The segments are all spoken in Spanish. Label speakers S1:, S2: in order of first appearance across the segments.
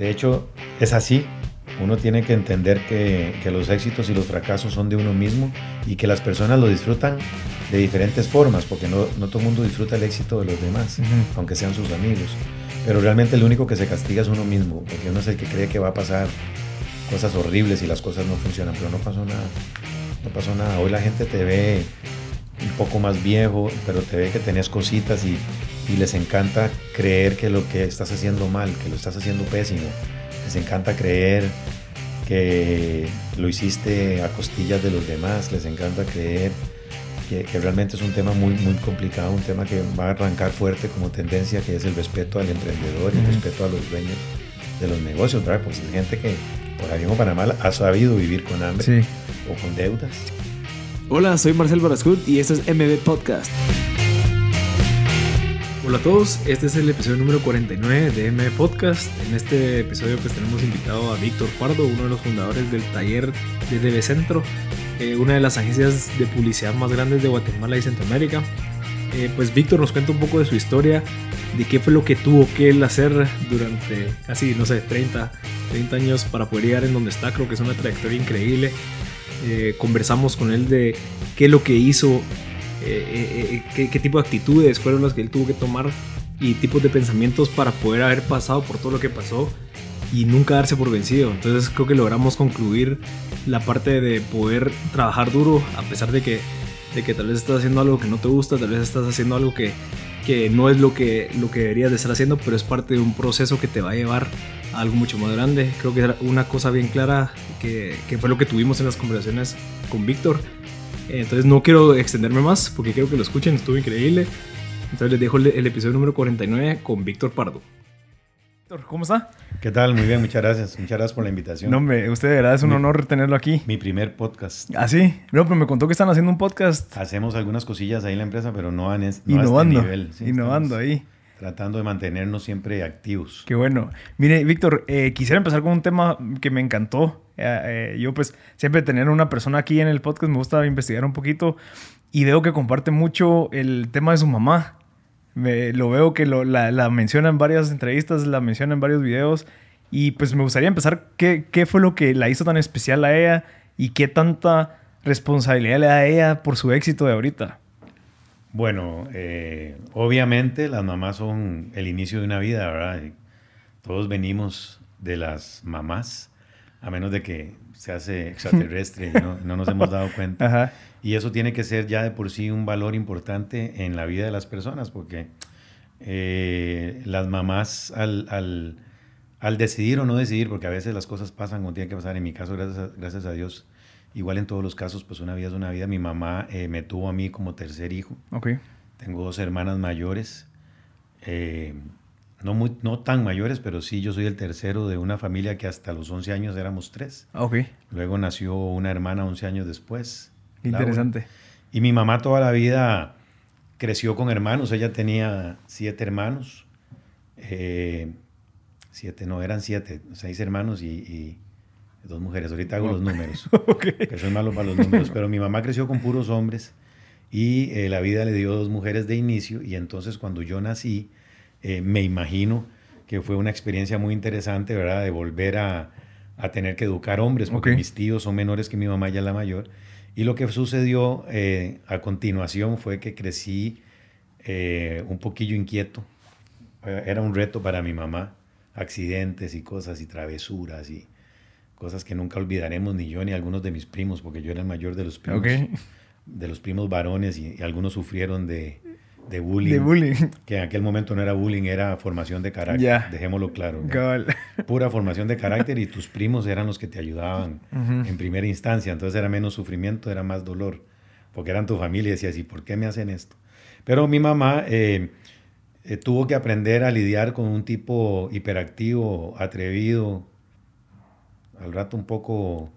S1: De hecho, es así. Uno tiene que entender que, que, los éxitos y los fracasos son de uno mismo y que las personas lo disfrutan de diferentes formas, porque no, no todo el mundo disfruta el éxito de los demás, aunque sean sus amigos. Pero realmente el único que se castiga es uno mismo, porque uno es el que cree que va a pasar cosas horribles y las cosas no funcionan, pero no pasó nada. No pasó nada. Hoy la gente te ve un poco más viejo, pero te ve que tenías cositas y, y les encanta creer que lo que estás haciendo mal, que lo estás haciendo pésimo. Les encanta creer que lo hiciste a costillas de los demás, les encanta creer que, que, realmente es un tema muy, muy complicado, un tema que va a arrancar fuerte como tendencia, que es el respeto al emprendedor y el respeto a los dueños de los negocios, ¿verdad? Pues hay gente que por ahí en Panamá ha sabido vivir con hambre
S2: Sí.
S1: o con deudas.
S2: Hola, soy Marcel Barascut y este es MB Podcast. Hola a todos, este es el episodio número 49 de MB Podcast. En este episodio pues tenemos invitado a Víctor Pardo, uno de los fundadores del taller de DB Centro, eh, una de las agencias de publicidad más grandes de Guatemala y Centroamérica. Eh, pues Víctor nos cuenta un poco de su historia, de qué fue lo que tuvo que él hacer durante casi, no sé, 30, 30 años para poder llegar en donde está. Creo que es una trayectoria increíble. Eh, conversamos con él de qué es lo que hizo, eh, eh, qué, qué, tipo de actitudes fueron las que él tuvo que tomar y tipos de pensamientos para poder haber pasado por todo lo que pasó y nunca darse por vencido. Entonces creo que logramos concluir la parte de poder trabajar duro a pesar de que, de que tal vez estás haciendo algo que no te gusta, tal vez estás haciendo algo que, que no es lo que, lo que deberías de estar haciendo, pero es parte de un proceso que te va a llevar a algo mucho más grande. Creo que una cosa bien clara que, que fue lo que tuvimos en las conversaciones con Víctor. Entonces no quiero extenderme más porque quiero que lo escuchen, estuvo increíble. Entonces les dejo el, el episodio número 49 con Víctor Pardo. Víctor, ¿cómo está?
S1: ¿Qué tal? Muy bien, muchas gracias. Muchas gracias por la invitación.
S2: No, hombre, usted de verdad es un
S1: Mi-
S2: honor tenerlo aquí.
S1: Mi primer podcast.
S2: ¿Ah, sí? No, pero me contó que están haciendo un podcast
S1: Hacemos algunas cosillas ahí en la empresa, pero no, en es, no
S2: innovando.
S1: a este nivel. Sí,
S2: innovando
S1: estamos
S2: ahí.
S1: Tratando de mantenernos siempre activos.
S2: Qué bueno. Mire, Víctor, eh, quisiera empezar con un tema que me encantó. Eh, eh, yo pues siempre tener una persona aquí en el podcast me gusta investigar un poquito y veo que comparte mucho el tema de su mamá. Lo veo que la, la menciona en varias entrevistas, la menciona en varios videos y pues me gustaría empezar qué, qué fue lo que la hizo tan especial a ella y qué tanta responsabilidad le da a ella por su éxito de ahorita.
S1: Bueno, eh, obviamente las mamás son el inicio de una vida, ¿verdad? Y Todos venimos de las mamás, a menos de que se hace extraterrestre y no, no nos hemos dado cuenta.
S2: Ajá.
S1: Y eso tiene que ser ya de por sí un valor importante en la vida de las personas, porque eh, las mamás al, al- al decidir o no decidir, porque a veces las cosas pasan como tienen que pasar, en mi caso, gracias a, gracias a Dios, igual en todos los casos, pues una vida es una vida. Mi mamá eh, me tuvo a mí como tercer hijo.
S2: Ok.
S1: Tengo dos hermanas mayores, eh, no, muy, no tan mayores, pero sí, yo soy el tercero de una familia que hasta los 11 años éramos tres.
S2: Ok.
S1: Luego nació una hermana 11 años después.
S2: Qué
S1: Laura.
S2: interesante.
S1: Y mi mamá toda la vida creció con hermanos. Ella tenía siete hermanos. Eh, siete, no, eran siete. Seis hermanos y, y dos mujeres. Ahorita hago los números.
S2: ok.
S1: que soy malo para los números. Pero mi mamá creció con puros hombres. Y eh, la vida le dio dos mujeres de inicio. Y entonces cuando yo nací, eh, me imagino que fue una experiencia muy interesante, ¿verdad? De volver a, a tener que educar hombres. Porque
S2: Ok.
S1: mis tíos son menores que mi mamá, ya la mayor. Y lo que sucedió eh, a continuación fue que crecí eh, un poquillo inquieto. Eh, Era un reto para mi mamá. Accidentes y cosas y travesuras y cosas que nunca olvidaremos ni yo ni algunos de mis primos, porque yo era el mayor de los primos,
S2: Ok.
S1: de los primos varones y, y algunos sufrieron de, de bullying.
S2: De bullying.
S1: Que en aquel momento no era bullying, era formación de carácter.
S2: Ya.
S1: Dejémoslo claro. Pura formación de carácter y tus primos eran los que te ayudaban
S2: Ujú.
S1: en primera instancia. Entonces era menos sufrimiento, era más dolor, porque eran tu familia y decías, ¿y por qué me hacen esto? Pero mi mamá eh, eh, tuvo que aprender a lidiar con un tipo hiperactivo, atrevido, al rato un poco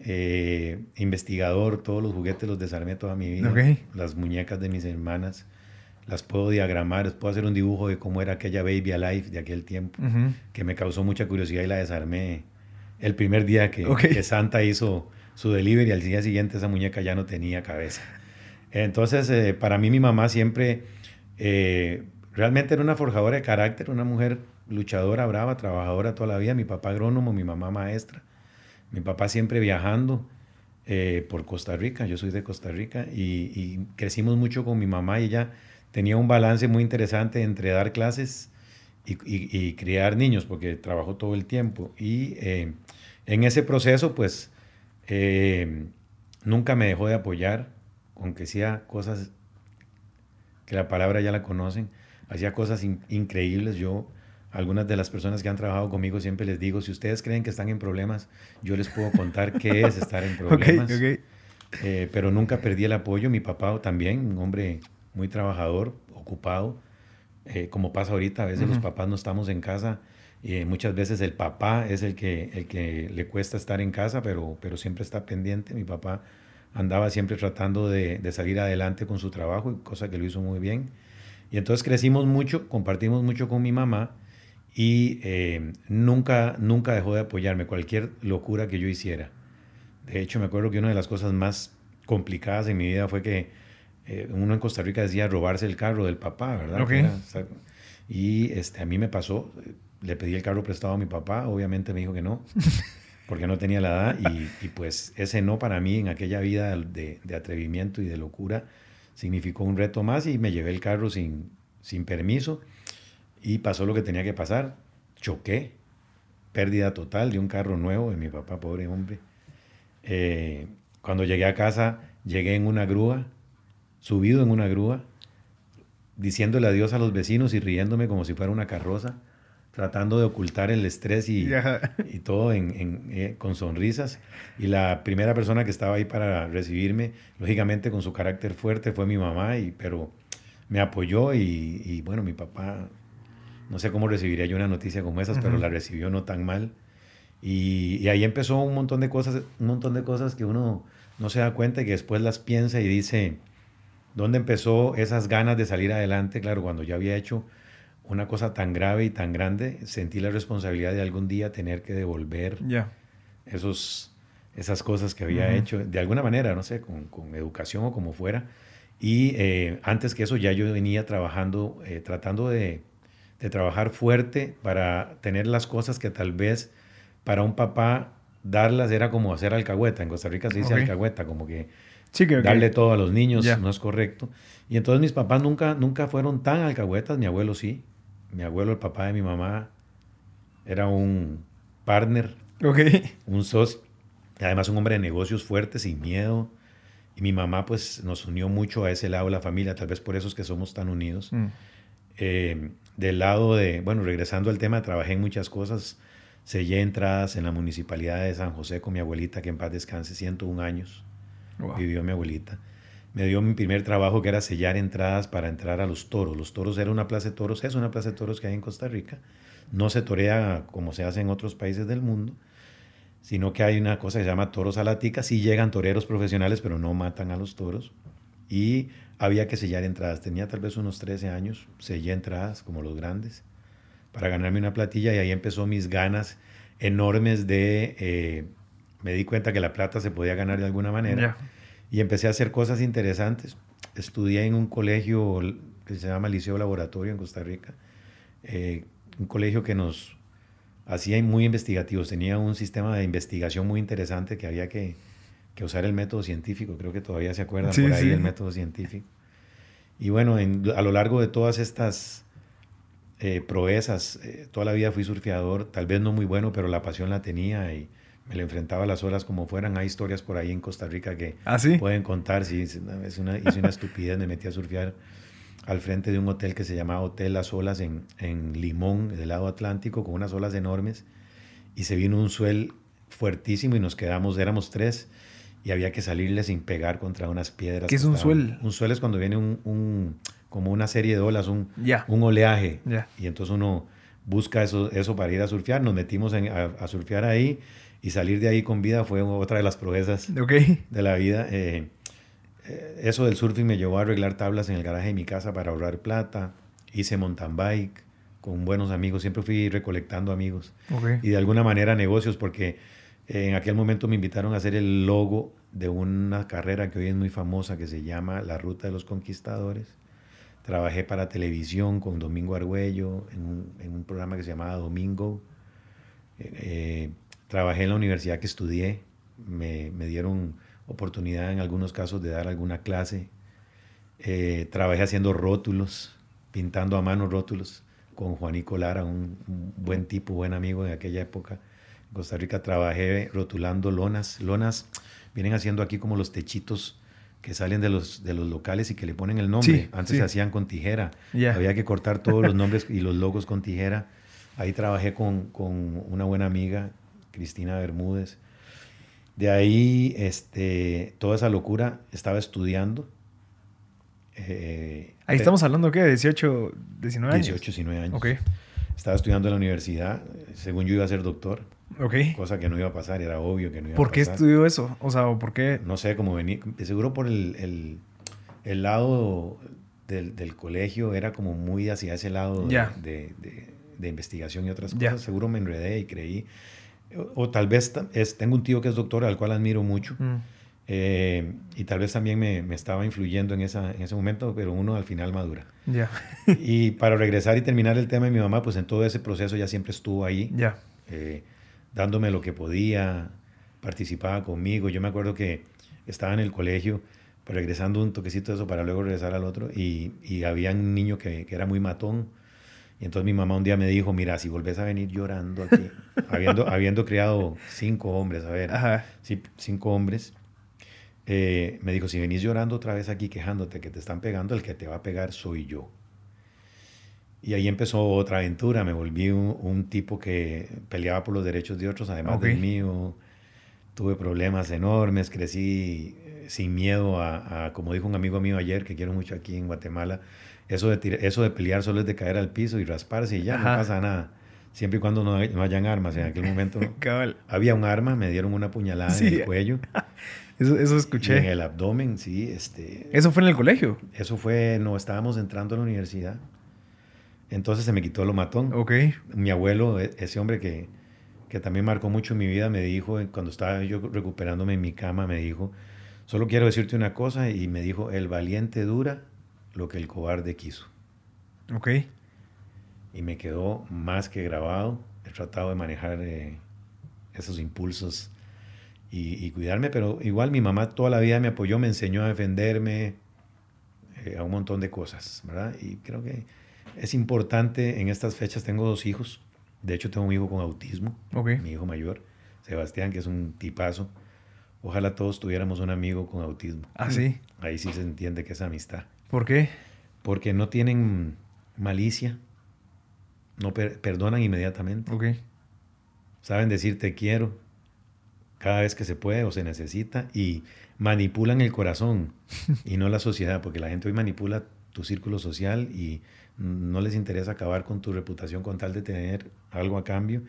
S1: eh, investigador. Todos los juguetes los desarmé toda mi vida. Las muñecas de mis hermanas las puedo diagramar, les puedo hacer un dibujo de cómo era aquella baby alive de aquel tiempo que me causó mucha curiosidad y la desarmé el primer día que Santa hizo su delivery. Al día siguiente esa muñeca ya no tenía cabeza. Entonces, eh, para mí mi mamá siempre eh, realmente era una forjadora de carácter, una mujer luchadora, brava, trabajadora toda la vida. Mi papá agrónomo, mi mamá maestra. Mi papá siempre viajando eh, por Costa Rica. Yo soy de Costa Rica y, crecimos mucho con mi mamá y ella tenía un balance muy interesante entre dar clases y, criar niños, porque trabajó todo el tiempo. Y eh, en ese proceso, pues, eh, nunca me dejó de apoyar, aunque hacía cosas que la palabra ya la conocen, hacía cosas increíbles. Yo, algunas de las personas que han trabajado conmigo, siempre les digo, si ustedes creen que están en problemas, yo les puedo contar qué es estar en problemas. Eh, pero nunca perdí el apoyo. Mi papá también, un hombre muy trabajador, ocupado, eh, como pasa ahorita, a veces los papás no estamos en casa y muchas veces el papá es el que, el que le cuesta estar en casa, pero, pero siempre está pendiente. Mi papá andaba siempre tratando de, de, salir adelante con su trabajo, cosa que lo hizo muy bien. Y entonces crecimos mucho, compartimos mucho con mi mamá y eh, nunca, nunca dejó de apoyarme cualquier locura que yo hiciera. De hecho, me acuerdo que una de las cosas más complicadas en mi vida fue que eh, uno en Costa Rica decía robarse el carro del papá, ¿verdad? y este, a mí me pasó, le pedí el carro prestado a mi papá, obviamente me dijo que no, porque no tenía la edad, y, pues ese no para mí en aquella vida de, atrevimiento y de locura significó un reto más y me llevé el carro sin, sin permiso y pasó lo que tenía que pasar, choqué, pérdida total de un carro nuevo de mi papá, pobre hombre. Eh, cuando llegué a casa, llegué en una grúa subido en una grúa, diciéndole adiós a los vecinos y riéndome como si fuera una carroza, tratando de ocultar el estrés y, y todo en, eh, con sonrisas. Y la primera persona que estaba ahí para recibirme, lógicamente con su carácter fuerte, fue mi mamá, y, pero me apoyó y, bueno, mi papá, no sé cómo recibiría yo una noticia como esas, pero la recibió no tan mal. Y, y, ahí empezó un montón de cosas, un montón de cosas que uno no se da cuenta y que después las piensa y dice, ¿Dónde empezó esas ganas de salir adelante? Claro, cuando ya había hecho una cosa tan grave y tan grande, sentí la responsabilidad de algún día tener que devolver esos, esas cosas que había hecho, de alguna manera, no sé, con, educación o como fuera. Y eh, antes que eso ya yo venía trabajando, eh, tratando de, trabajar fuerte para tener las cosas que tal vez para un papá darlas era como hacer alcahueta. En Costa Rica se dice alcahueta, como que darle todo a los niños no es correcto. Y entonces mis papás nunca, nunca fueron tan alcahuetas, mi abuelo sí. Mi abuelo, el papá de mi mamá, era un partner, un socio, además un hombre de negocios fuerte, sin miedo. Y mi mamá pues nos unió mucho a ese lado de la familia, tal vez por eso es que somos tan unidos. Mm. Eh, del lado de, bueno, regresando al tema, trabajé en muchas cosas. Sellé entradas en la municipalidad de San José con mi abuelita, que en paz descanse, 101 años vivió mi abuelita. Me dio mi primer trabajo que era sellar entradas para entrar a los toros. Los toros era una plaza de toros, es una plaza de toros que hay en Costa Rica. No se torea como se hace en otros países del mundo, sino que hay una cosa que se llama toros a la tica. Sí llegan toreros profesionales, pero no matan a los toros. Y había que sellar entradas. Tenía tal vez unos 13 años, sellé entradas como los grandes para ganarme una platilla y ahí empezó mis ganas enormes de eh, me di cuenta que la plata se podía ganar de alguna manera. Y empecé a hacer cosas interesantes. Estudié en un colegio que se llama Liceo Laboratorio en Costa Rica. Eh, un colegio que nos hacía muy investigativos. Tenía un sistema de investigación muy interesante que había que, que usar el método científico. Creo que todavía se acuerdan por ahí del método científico. Y bueno, a lo largo de todas estas eh, proezas, eh, toda la vida fui surfeador, tal vez no muy bueno, pero la pasión la tenía y me le enfrentaba a las olas como fueran. Hay historias por ahí en Costa Rica que
S2: ¿Ah,
S1: pueden contar. Sí, es una, hice una estupidez, me metí a surfear al frente de un hotel que se llamaba Hotel Las Olas en, en Limón, del lado Atlántico, con unas olas enormes. Y se vino un suel fuertísimo y nos quedamos, éramos tres, y había que salirle sin pegar contra unas piedras.
S2: ¿Qué es un suel?
S1: Un suel es cuando viene un, un como una serie de olas, un, un oleaje. Y entonces uno busca eso, eso para ir a surfear. Nos metimos a, a surfear ahí y salir de ahí con vida fue otra de las proezas de la vida. Eh, eh, eso del surfing me llevó a arreglar tablas en el garaje de mi casa para ahorrar plata. Hice mountain bike con buenos amigos. Siempre fui recolectando amigos. Y de alguna manera negocios porque en aquel momento me invitaron a hacer el logo de una carrera que hoy es muy famosa que se llama La Ruta de los Conquistadores. Trabajé para televisión con Domingo Argüello en un, en programa que se llamaba Domingo. Eh, trabajé en la universidad que estudié. Me, dieron oportunidad en algunos casos de dar alguna clase. Eh, trabajé haciendo rótulos, pintando a mano rótulos con Juanico Lara, un, un, buen tipo, buen amigo de aquella época. Costa Rica trabajé rotulando lonas. Lonas vienen haciendo aquí como los techitos que salen de los, de los locales y que le ponen el nombre.
S2: Sí,
S1: Antes
S2: sí.
S1: se hacían con tijera. Había que cortar todos los nombres y los logos con tijera. Ahí trabajé con, con una buena amiga, Cristina Bermúdez. De ahí, este, toda esa locura, estaba estudiando. Eh,
S2: Ahí estamos hablando, ¿qué? 18, 19 años.
S1: 18, 19 años.
S2: Ok,
S1: Estaba estudiando en la universidad. Según yo iba a ser doctor,
S2: ok.
S1: cosa que no iba a pasar, era obvio que no iba
S2: ¿Por
S1: a
S2: qué
S1: pasar.
S2: estudió eso? O sea, ¿o ¿por qué?
S1: No sé cómo venía. Seguro por el, el, el lado del, del colegio era como muy hacia ese lado de-
S2: Ya.
S1: de, de- de investigación y otras cosas. Seguro me enredé y creí. O, o tal vez es, tengo un tío que es doctor al cual admiro mucho.
S2: Mm,
S1: eh, y tal vez también me, me estaba influyendo en, esa, en ese momento, pero uno al final madura.
S2: ya,
S1: y para regresar y terminar el tema de mi mamá, pues en todo ese proceso ya siempre estuvo ahí
S2: ya.
S1: eh, dándome lo que podía, participaba conmigo. Yo me acuerdo que estaba en el colegio, pues, regresando un toquecito de eso para luego regresar al otro, y, y había un niño que, que era muy matón. Y entonces mi mamá un día me dijo, mira, si volvés a venir llorando aquí, habiendo, habiendo criado cinco hombres, a ver,
S2: Ajá.
S1: sí, cinco hombres, eh, me dijo, si venís llorando otra vez aquí quejándote que te están pegando, el que te va a pegar soy yo. Y ahí empezó otra aventura, me volví un, un tipo que peleaba por los derechos de otros, además
S2: Ok.
S1: del mío. Tuve problemas enormes, crecí eh, sin miedo a, a, como dijo un amigo mío ayer, que quiero mucho aquí en Guatemala, eso de, tira- eso de pelear solo es de caer al piso y rasparse y ya,
S2: Ajá.
S1: no pasa nada. Siempre y cuando no, hay- no hayan armas. En aquel momento había un arma, me dieron una puñalada
S2: Sí.
S1: en el cuello.
S2: Eso, eso
S1: Y en
S2: escuché.
S1: el abdomen, sí. Este,
S2: Eso fue en el colegio.
S1: eso fue, no, estábamos entrando a la universidad. Entonces se me quitó lo matón.
S2: Ok.
S1: Mi abuelo, e- ese hombre que, que también marcó mucho mi vida, me dijo, eh, cuando estaba yo recuperándome en mi cama, me dijo, solo quiero decirte una cosa, y me dijo, el valiente dura lo que el cobarde quiso.
S2: Ok.
S1: Y me quedó más que grabado. He tratado de manejar eh, esos impulsos y, y cuidarme, pero igual mi mamá toda la vida me apoyó, me enseñó a defenderme, eh, a un montón de cosas, ¿verdad? Y creo que es importante en estas fechas. Tengo dos hijos. De hecho, tengo un hijo con autismo,
S2: Ok.
S1: mi hijo mayor, Sebastián, que es un tipazo. Ojalá todos tuviéramos un amigo con autismo.
S2: Ah, sí.
S1: Ahí sí se entiende que es amistad.
S2: ¿Por qué?
S1: Porque no tienen malicia, no per- perdonan inmediatamente,
S2: Ok.
S1: saben decir te quiero cada vez que se puede o se necesita y manipulan el corazón y no la sociedad, porque la gente hoy manipula tu círculo social y no les interesa acabar con tu reputación con tal de tener algo a cambio.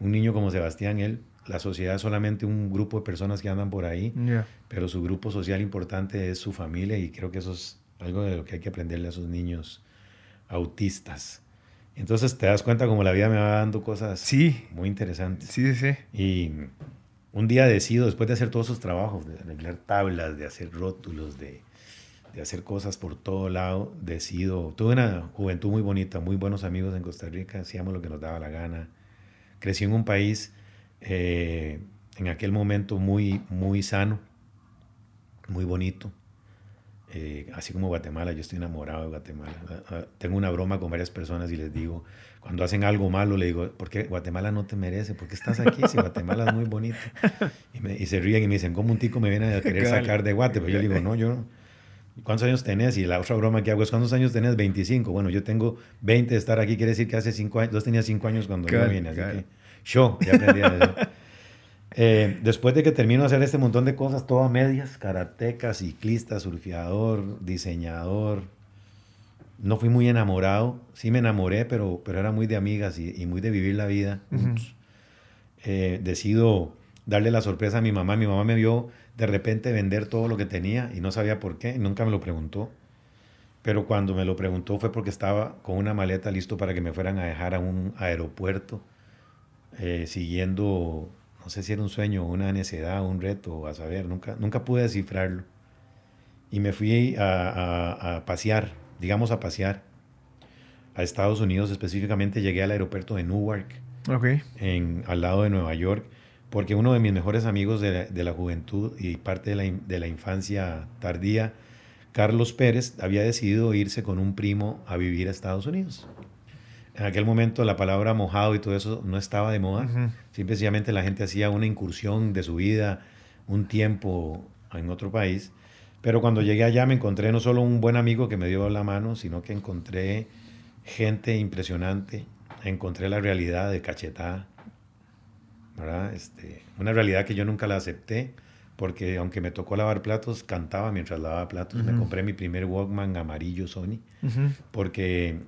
S1: Un niño como Sebastián, él, la sociedad es solamente un grupo de personas que andan por ahí,
S2: Ya.
S1: pero su grupo social importante es su familia y creo que eso es algo de lo que hay que aprenderle a esos niños autistas. Entonces te das cuenta como la vida me va dando cosas
S2: Sí.
S1: muy interesantes.
S2: Sí, sí, sí.
S1: Y un día decido, después de hacer todos esos trabajos, de arreglar tablas, de hacer rótulos, de, de hacer cosas por todo lado, decido, tuve una juventud muy bonita, muy buenos amigos en Costa Rica, hacíamos lo que nos daba la gana. Crecí en un país eh, en aquel momento muy, muy sano, muy bonito. Eh, así como Guatemala, yo estoy enamorado de Guatemala. Ah, ah, Tengo una broma con varias personas y les digo, cuando hacen algo malo, le digo, ¿por qué Guatemala no te merece? ¿Por qué estás aquí si Guatemala es muy bonito? Y, me- y se ríen y me dicen, ¿cómo un tico me viene a querer sacar de Guate? Pero yo le digo, no, yo no. ¿Cuántos años tenés? Y la otra broma que hago es, ¿cuántos años tenés? 25. Bueno, yo tengo 20 de estar aquí, quiere decir que hace 5 años, dos tenía 5 años cuando yo vine, así que yo ya aprendí a eso. Eh, después de que termino de hacer este montón de cosas, todo a medias, karateca, ciclista, surfeador, diseñador, no fui muy enamorado, sí me enamoré, pero, pero era muy de amigas y, y muy de vivir la vida. Eh, decido darle la sorpresa a mi mamá, mi mamá me vio de repente vender todo lo que tenía y no sabía por qué, nunca me lo preguntó. Pero cuando me lo preguntó fue porque estaba con una maleta listo para que me fueran a dejar a un aeropuerto, eh, siguiendo, no sé si era un sueño, una necedad, un reto, a saber, nunca, nunca pude descifrarlo. Y me fui a, a- a pasear digamos, a pasear a Estados Unidos. Específicamente llegué al aeropuerto de Newark, en, al lado de Nueva York, porque uno de mis mejores amigos de la, de la juventud y parte de la, de la infancia tardía, Carlos Pérez, había decidido irse con un primo a vivir a Estados Unidos. En aquel momento la palabra mojado y todo eso no estaba de moda.
S2: Ujú.
S1: Simplemente la gente hacía una incursión de su vida, un tiempo en otro país. Pero cuando llegué allá me encontré no solo un buen amigo que me dio la mano, sino que encontré gente impresionante. Encontré la realidad de cachetada. ¿verdad? Este, una realidad que yo nunca la acepté, porque aunque me tocó lavar platos, cantaba mientras lavaba platos. Me compré mi primer Walkman amarillo Sony porque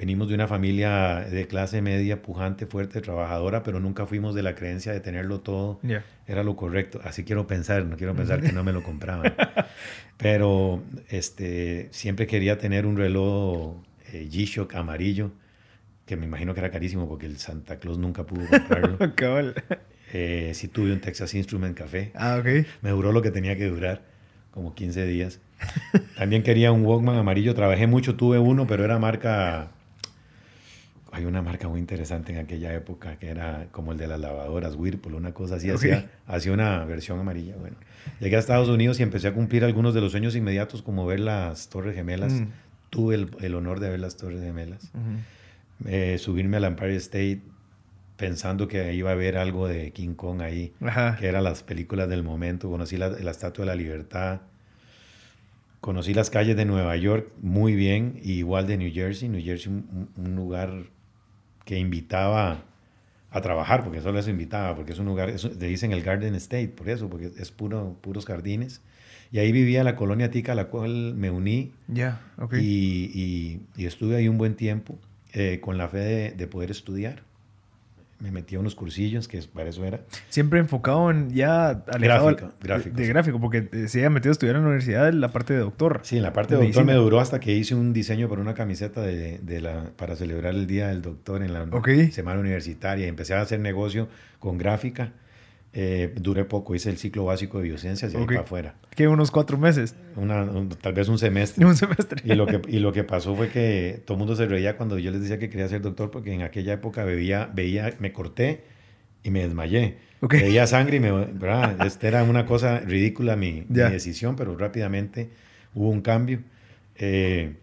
S1: venimos de una familia de clase media, pujante, fuerte, trabajadora, pero nunca fuimos de la creencia de tenerlo todo.
S2: Ya.
S1: Era lo correcto. Así quiero pensar, no quiero pensar que no me lo compraban. Pero este, siempre quería tener un reloj eh, G-Shock amarillo, que me imagino que era carísimo porque el Santa Claus nunca pudo comprarlo.
S2: Cabal.
S1: Eh, sí tuve un Texas Instrument Café.
S2: Ah, ok.
S1: Me duró lo que tenía que durar, como 15 días. También quería un Walkman amarillo. Trabajé mucho, tuve uno, pero era marca... Hay una marca muy interesante en aquella época que era como el de las lavadoras, Whirlpool, una cosa así. Hacía, hacía una versión amarilla. Bueno, llegué a Estados Unidos y empecé a cumplir algunos de los sueños inmediatos, como ver las Torres Gemelas.
S2: Mm.
S1: Tuve el, el honor de ver las Torres Gemelas.
S2: Ujú.
S1: Eh, subirme al Empire State pensando que iba a haber algo de King Kong ahí
S2: Ajá.
S1: que eran las películas del momento. Conocí la, la Estatua de la Libertad. Conocí las calles de Nueva York muy bien, y igual de New Jersey. New Jersey, un, un lugar que invitaba a trabajar, porque solo eso invitaba, porque es un lugar, eso, le dicen el Garden State, por eso, porque es puro, puros jardines. Y ahí vivía la colonia tica a la cual me uní
S2: Ya, ok.
S1: y, y- y estuve ahí un buen tiempo eh, con la fe de, de poder estudiar. Me metí a unos cursillos, que para eso era.
S2: Siempre enfocado en ya alejado
S1: Gráfico,
S2: al-
S1: gráfico,
S2: de, gráfico, porque eh, se había metido a estudiar en la universidad la parte de doctor.
S1: Sí, en la parte
S2: De
S1: de doctor me duró hasta que hice un diseño para una camiseta de, de la, para celebrar el Día del Doctor en la semana universitaria. Empecé a hacer negocio con gráfica. Eh, duré poco, hice el ciclo básico de biociencias y ahí
S2: Ok.
S1: para afuera.
S2: Que unos cuatro meses.
S1: Una, un- tal vez un semestre.
S2: Un semestre.
S1: Y lo, que, y lo que pasó fue que todo el mundo se reía cuando yo les decía que quería ser doctor porque en aquella época bebía, veía, me corté y me desmayé.
S2: Ok.
S1: Veía sangre y me... ¿verdad? Este era una cosa ridícula mi, mi
S2: Ya.
S1: decisión, pero rápidamente hubo un cambio. Eh,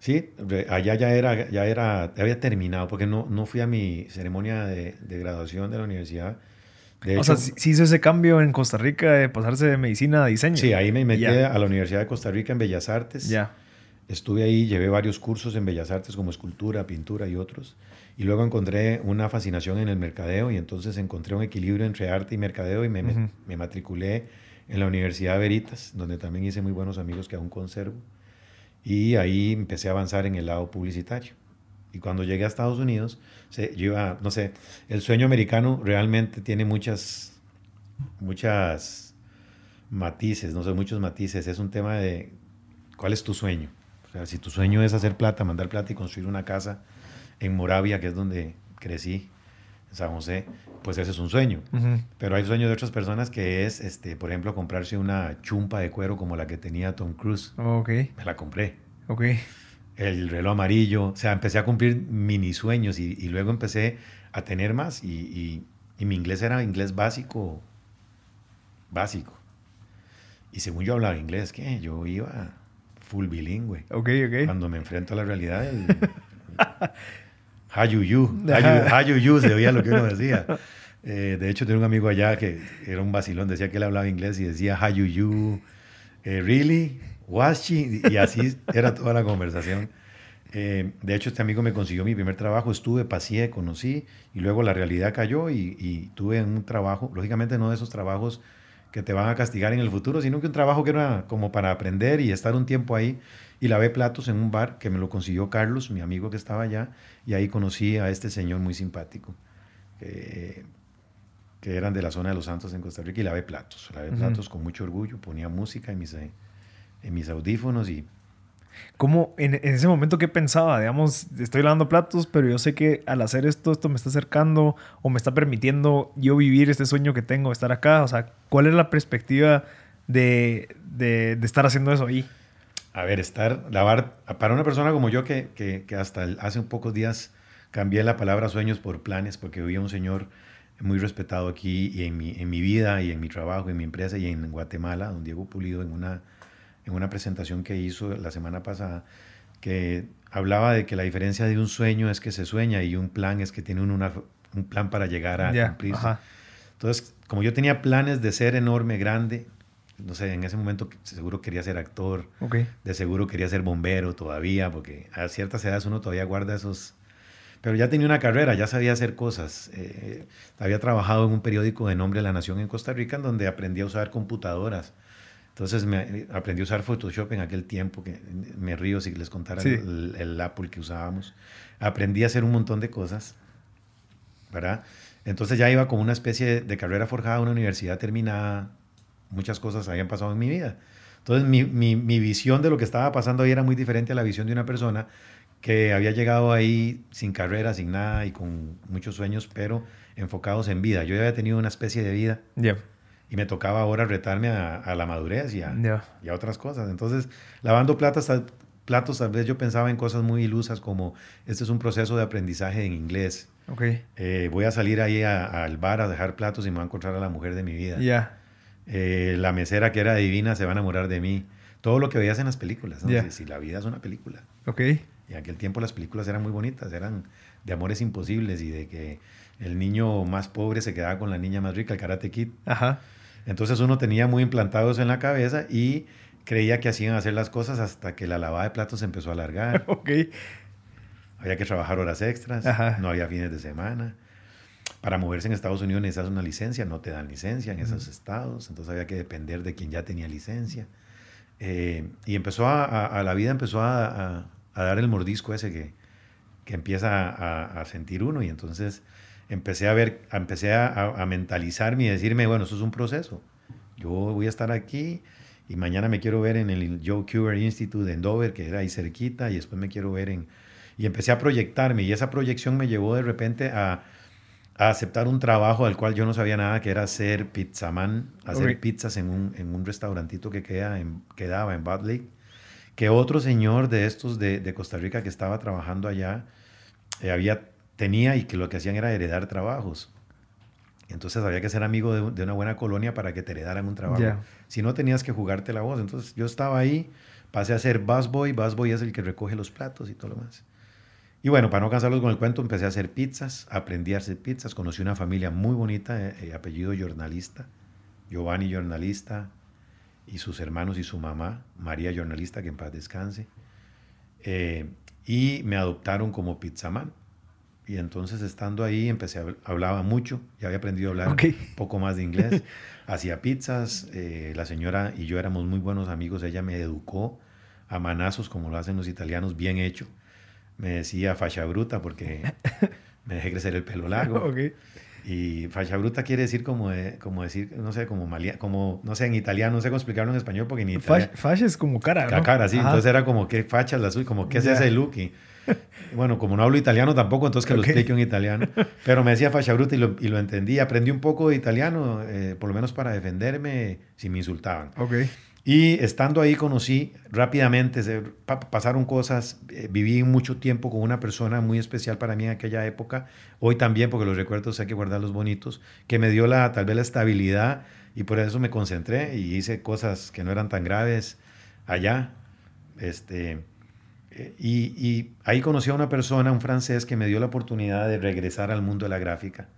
S1: sí, allá ya era, ya era, había terminado porque no, no fui a mi ceremonia de, de graduación de la universidad. De
S2: o
S1: hecho,
S2: sea, sí hizo ese cambio en Costa Rica de pasarse de medicina a diseño.
S1: sí, ahí me metí a la Universidad de Costa Rica en Bellas Artes.
S2: Ya.
S1: Estuve ahí, llevé varios cursos en Bellas Artes como escultura, pintura y otros. Y luego encontré una fascinación en el mercadeo y entonces encontré un equilibrio entre arte y mercadeo y me, me- matriculé en la Universidad Veritas, donde también hice muy buenos amigos que aún conservo. Y ahí empecé a avanzar en el lado publicitario. Y cuando llegué a Estados Unidos, se, yo iba, no sé, el sueño americano realmente tiene muchas, muchas matices, no sé, muchos matices. Es un tema de cuál es tu sueño. O sea, si tu sueño es hacer plata, mandar plata y construir una casa en Moravia, que es donde crecí, en San José, pues ese es un sueño.
S2: Ujú.
S1: Pero hay sueños de otras personas que es, este, por ejemplo, comprarse una chumpa de cuero como la que tenía Tom Cruise.
S2: Ok,
S1: Me la compré.
S2: ok.
S1: El reloj amarillo. O sea, empecé a cumplir mini sueños y, y luego empecé a tener más. Y, y- y mi inglés era inglés básico. Básico. Y según yo hablaba inglés, ¿qué? Yo iba full bilingüe.
S2: Ok, ok.
S1: Cuando me enfrento a la realidad, el, Hayuyu. Hayuyu, se oía lo que uno decía. Eh, de hecho, tenía un amigo allá que era un vacilón, decía que él hablaba inglés y decía Hayuyu, eh, really, she? Y así era toda la conversación. Eh, de hecho, este amigo me consiguió mi primer trabajo, estuve, pasé, conocí y luego la realidad cayó y, y tuve un trabajo, lógicamente no de esos trabajos que te van a castigar en el futuro, sino que un trabajo que era como para aprender y estar un tiempo ahí. Y lavé platos en un bar que me lo consiguió Carlos, mi amigo que estaba allá, y ahí conocí a este señor muy simpático, que, que eran de la zona de Los Santos en Costa Rica, y lavé platos. Lavé
S2: Ujú.
S1: platos con mucho orgullo, ponía música en mis, en mis audífonos y
S2: ¿Cómo, en, en ese momento, qué pensaba? Digamos, estoy lavando platos, pero yo sé que al hacer esto, esto me está acercando o me está permitiendo yo vivir este sueño que tengo, estar acá. O sea, ¿cuál es la perspectiva de, de- de estar haciendo eso ahí?
S1: a ver, estar, lavar, para una persona como yo que, que, que hasta hace un pocos días cambié la palabra sueños por planes, porque había un señor muy respetado aquí y en mi, en mi vida y en mi trabajo, en mi empresa y en Guatemala, don Diego Pulido, en una, en una presentación que hizo la semana pasada, que hablaba de que la diferencia de un sueño es que se sueña y un plan es que tiene una, un plan para llegar a
S2: Ya,
S1: cumplirse.
S2: ajá.
S1: Entonces, como yo tenía planes de ser enorme, grande, no sé, en ese momento seguro quería ser actor,
S2: Ok.
S1: de seguro quería ser bombero todavía, porque a ciertas edades uno todavía guarda esos... Pero ya tenía una carrera, ya sabía hacer cosas. Eh, había trabajado en un periódico de nombre La Nación en Costa Rica, en donde aprendí a usar computadoras. Entonces me, aprendí a usar Photoshop en aquel tiempo, que me río si les contara
S2: Sí.
S1: el, el Apple que usábamos. Aprendí a hacer un montón de cosas, ¿verdad? Entonces ya iba como una especie de, de carrera forjada, una universidad terminada, muchas cosas habían pasado en mi vida. Entonces mi, mi, mi visión de lo que estaba pasando ahí era muy diferente a la visión de una persona que había llegado ahí sin carrera, sin nada y con muchos sueños, pero enfocados en vida. Yo ya había tenido una especie de vida. Y me tocaba ahora retarme a, a la madurez y a,
S2: Ya.
S1: y a otras cosas. Entonces, lavando platos, platos, tal vez yo pensaba en cosas muy ilusas como este es un proceso de aprendizaje en inglés.
S2: Ok.
S1: Eh, voy a salir ahí al bar a dejar platos y me voy a encontrar a la mujer de mi vida.
S2: Ya.
S1: Eh, la mesera que era divina se va a enamorar de mí. Todo lo que veías en las películas. Si, si la vida es una película.
S2: Ok.
S1: Y en aquel tiempo las películas eran muy bonitas, eran de amores imposibles y de que el niño más pobre se quedaba con la niña más rica, el Karate Kid.
S2: Ajá.
S1: Entonces uno tenía muy implantado eso en la cabeza y creía que hacían hacer las cosas hasta que la lavada de platos se empezó a alargar.
S2: Ok.
S1: había que trabajar horas extras,
S2: Ajá.
S1: no había fines de semana. Para moverse en Estados Unidos necesitas una licencia, no te dan licencia en esos estados, entonces había que depender de quien ya tenía licencia. Eh, y empezó a, a- a la vida empezó a, a- a dar el mordisco ese que, que empieza a, a sentir uno y entonces empecé a ver, empecé a, a- a mentalizarme y decirme, bueno, esto es un proceso. Yo voy a estar aquí y mañana me quiero ver en el Joe Cuber Institute en Dover, que era ahí cerquita, y después me quiero ver en... Y empecé a proyectarme y esa proyección me llevó de repente a, a aceptar un trabajo del cual yo no sabía nada, que era ser pizzaman, hacer
S2: Ok.
S1: pizzas en un, en un restaurantito que queda en, quedaba en Bad Lake, que otro señor de estos de, de Costa Rica que estaba trabajando allá, eh, había, tenía y que lo que hacían era heredar trabajos. Entonces había que ser amigo de, un- de una buena colonia para que te heredaran un trabajo. Si no, tenías que jugarte la voz. Entonces yo estaba ahí, pasé a ser busboy. Busboy es el que recoge los platos y todo lo más. Y bueno, para no cansarlos con el cuento, empecé a hacer pizzas, aprendí a hacer pizzas, conocí una familia muy bonita, eh, eh, apellido jornalista, Giovanni jornalista, y sus hermanos y su mamá, María jornalista, que en paz descanse. Eh, y me adoptaron como pizzaman. Y entonces estando ahí empecé a habl- hablaba mucho, ya había aprendido a hablar
S2: Ok.
S1: un poco más de inglés. Hacía pizzas, eh, la señora y yo éramos muy buenos amigos, ella me educó a manazos como lo hacen los italianos, bien hecho. Me decía facha bruta porque me dejé crecer el pelo largo.
S2: Ok.
S1: Y facha bruta quiere decir como, de- como decir, no sé, como, malia- como, no sé, en italiano, no sé cómo explicarlo en español porque ni italiano.
S2: Fash es como cara,
S1: La
S2: ¿no?
S1: cara, sí.
S2: Ajá.
S1: Entonces era como, ¿qué facha la suya? Como, ¿qué es
S2: Ya.
S1: ese look? Y, bueno, como no hablo italiano tampoco, entonces que
S2: Ok.
S1: lo explique en italiano. Pero me decía facha bruta y lo, y lo entendí. Aprendí un poco de italiano, eh, por lo menos para defenderme si me insultaban.
S2: Ok.
S1: Y estando ahí conocí rápidamente, se- pa- pasaron cosas, eh, viví mucho tiempo con una persona muy especial para mí en aquella época, hoy también porque los recuerdos hay que guardarlos bonitos, que me dio la, tal vez la estabilidad y por eso me concentré y hice cosas que no eran tan graves allá. Este, y, y ahí conocí a una persona, un francés, que me dio la oportunidad de regresar al mundo de la gráfica.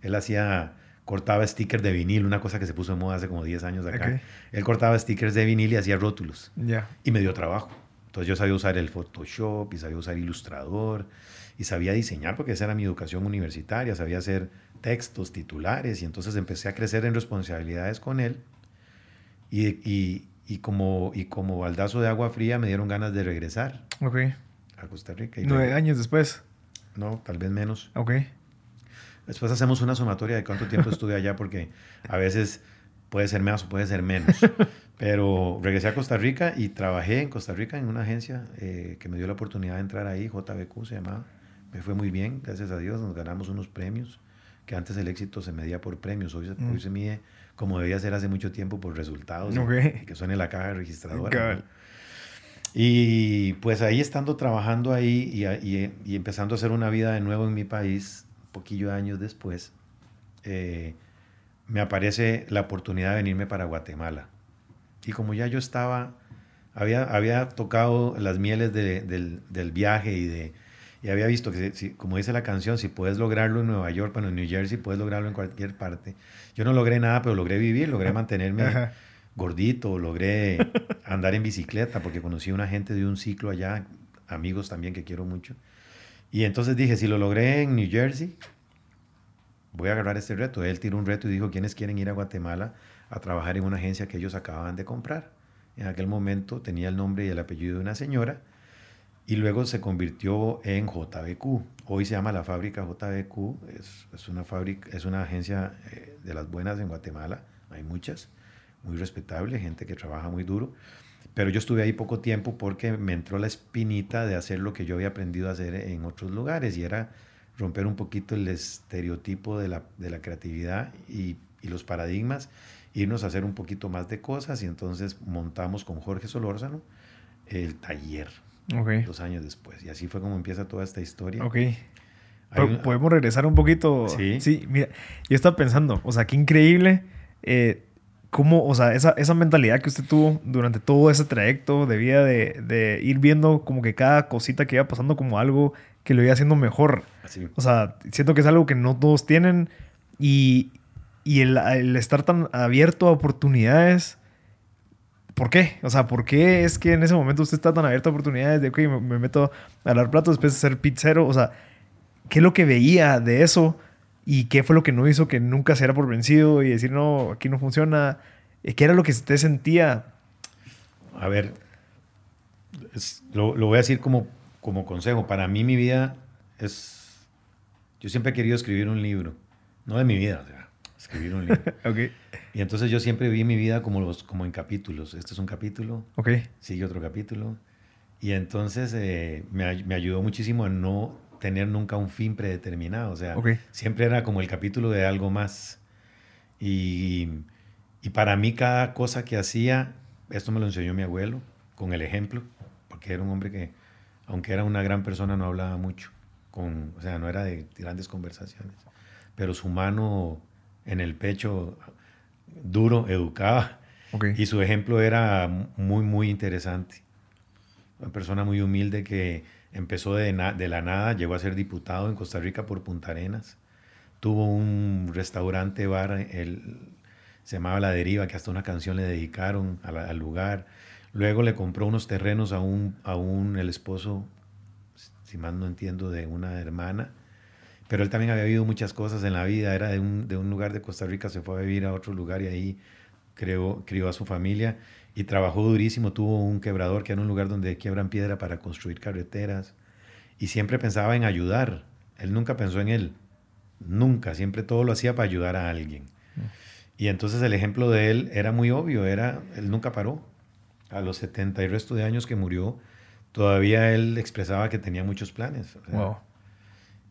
S1: Él hacía, cortaba stickers de vinil, una cosa que se puso de moda hace como 10 años acá.
S2: Ok.
S1: Él cortaba stickers de vinil y hacía rótulos.
S2: Ya.
S1: Y me dio trabajo. Entonces yo sabía usar el Photoshop y sabía usar Ilustrador y sabía diseñar porque esa era mi educación universitaria, sabía hacer textos, titulares y entonces empecé a crecer en responsabilidades con él y, y, y como, y como baldazo de agua fría me dieron ganas de regresar a Costa Rica. Y
S2: Nueve años después.
S1: No, tal vez menos.
S2: Ok.
S1: Después hacemos una sumatoria de cuánto tiempo estuve allá porque a veces puede ser más o puede ser menos. Pero regresé a Costa Rica y trabajé en Costa Rica en una agencia eh, que me dio la oportunidad de entrar ahí, JBQ se llamaba. Me fue muy bien, gracias a Dios, nos ganamos unos premios, que antes el éxito se medía por premios, hoy, se-
S2: Mm.
S1: hoy se mide como debía ser hace mucho tiempo por resultados y-
S2: Ok.
S1: y, que suene la caja registradora. Y pues ahí estando trabajando ahí y, y, y, empezando a hacer una vida de nuevo en mi país, un poquillo de años después, eh, me aparece la oportunidad de venirme para Guatemala. Y como ya yo estaba, había, había tocado las mieles de, del, del, viaje y, de, y había visto que, si, como dice la canción, si puedes lograrlo en Nueva York, bueno, en New Jersey, puedes lograrlo en cualquier parte. Yo no logré nada, pero logré vivir, logré mantenerme gordito, logré andar en bicicleta porque conocí a una gente de un ciclo allá, amigos también que quiero mucho. Y entonces dije, si lo logré en New Jersey, voy a agarrar este reto. Él tiró un reto y dijo, ¿quiénes quieren ir a Guatemala a trabajar en una agencia que ellos acababan de comprar? En aquel momento tenía el nombre y el apellido de una señora y luego se convirtió en JBQ. Hoy se llama la fábrica JBQ, es, es una, fábrica, es una agencia eh, de las buenas en Guatemala, hay muchas muy respetable, gente que trabaja muy duro. Pero yo estuve ahí poco tiempo porque me entró la espinita de hacer lo que yo había aprendido a hacer en otros lugares y era romper un poquito el estereotipo de la, de la creatividad y, y, los paradigmas, irnos a hacer un poquito más de cosas y entonces montamos con Jorge Solórzano el taller okay. dos años después. Y así fue como empieza toda esta historia.
S2: Ok. Podemos regresar un poquito. Sí. Sí, mira, yo estaba pensando, o sea, qué increíble. Eh, cómo, o sea, esa, esa, mentalidad que usted tuvo durante todo ese trayecto de vida de, de, ir viendo como que cada cosita que iba pasando como algo que lo iba haciendo mejor. O sea, siento que es algo que no todos tienen y, y el, el, estar tan abierto a oportunidades. ¿Por qué? O sea, ¿por qué es que en ese momento usted está tan abierto a oportunidades de, me, me meto a lavar platos después de ser pizzero? O sea, ¿qué es lo que veía de eso? ¿Y qué fue lo que no hizo que nunca se era por vencido y decir, no, aquí no funciona? ¿Qué era lo que usted sentía?
S1: A ver, lo, lo, voy a decir como, como consejo. Para mí mi vida es... Yo siempre he querido escribir un libro. No de mi vida, o sea, escribir un libro.
S2: okay.
S1: Y entonces yo siempre vi mi vida como, los, como en capítulos. Este es un capítulo,
S2: okay.
S1: sigue otro capítulo. Y entonces eh, me, me ayudó muchísimo a no tener nunca un fin predeterminado. O sea, siempre era como el capítulo de algo más. Y, y, para mí cada cosa que hacía, esto me lo enseñó mi abuelo, con el ejemplo, porque era un hombre que, aunque era una gran persona, no hablaba mucho. Con, o sea, no era de grandes conversaciones. Pero su mano en el pecho, duro, educaba. Y su ejemplo era muy, muy interesante. Una persona muy humilde que Empezó de, de, la nada, llegó a ser diputado en Costa Rica por Punta Arenas. Tuvo un restaurante, bar, el, se llamaba La Deriva, que hasta una canción le dedicaron al lugar. Luego le compró unos terrenos a un, a un, el esposo, si mal no entiendo, de una hermana. Pero él también había vivido muchas cosas en la vida. Era de un, de un lugar de Costa Rica, se fue a vivir a otro lugar y ahí creó, crió a su familia y trabajó durísimo. Tuvo un quebrador que era un lugar donde quiebran piedra para construir carreteras y siempre pensaba en ayudar. Él nunca pensó en él, nunca, siempre todo lo hacía para ayudar a alguien. Y entonces el ejemplo de él era muy obvio, era, él nunca paró. A los 70 y resto de años que murió, todavía él expresaba que tenía muchos planes.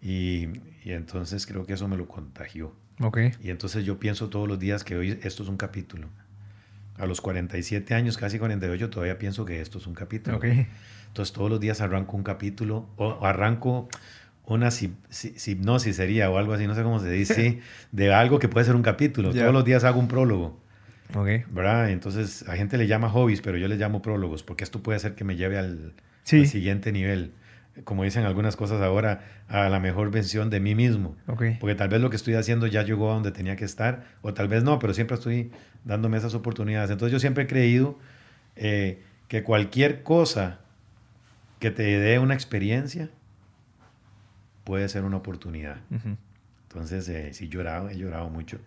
S1: Y, y, entonces creo que eso me lo contagió.
S2: Okay.
S1: Y entonces yo pienso todos los días que hoy esto es un capítulo a los 47 años, casi 48, todavía pienso que esto es un capítulo.
S2: Okay.
S1: Entonces todos los días arranco un capítulo o arranco una hipnosis sería o algo así, no sé cómo se dice, de algo que puede ser un capítulo. Todos los días hago un prólogo.
S2: Okay.
S1: ¿Verdad? Entonces a gente le llama hobbies, pero yo les llamo prólogos porque esto puede hacer que me lleve al, al siguiente nivel como dicen algunas cosas ahora, a la mejor versión de mí mismo. Porque tal vez lo que estoy haciendo ya llegó a donde tenía que estar, o tal vez no, pero siempre estoy dándome esas oportunidades. Entonces yo siempre he creído eh, que cualquier cosa que te dé una experiencia puede ser una oportunidad. Entonces, eh, sí, he llorado, he llorado mucho.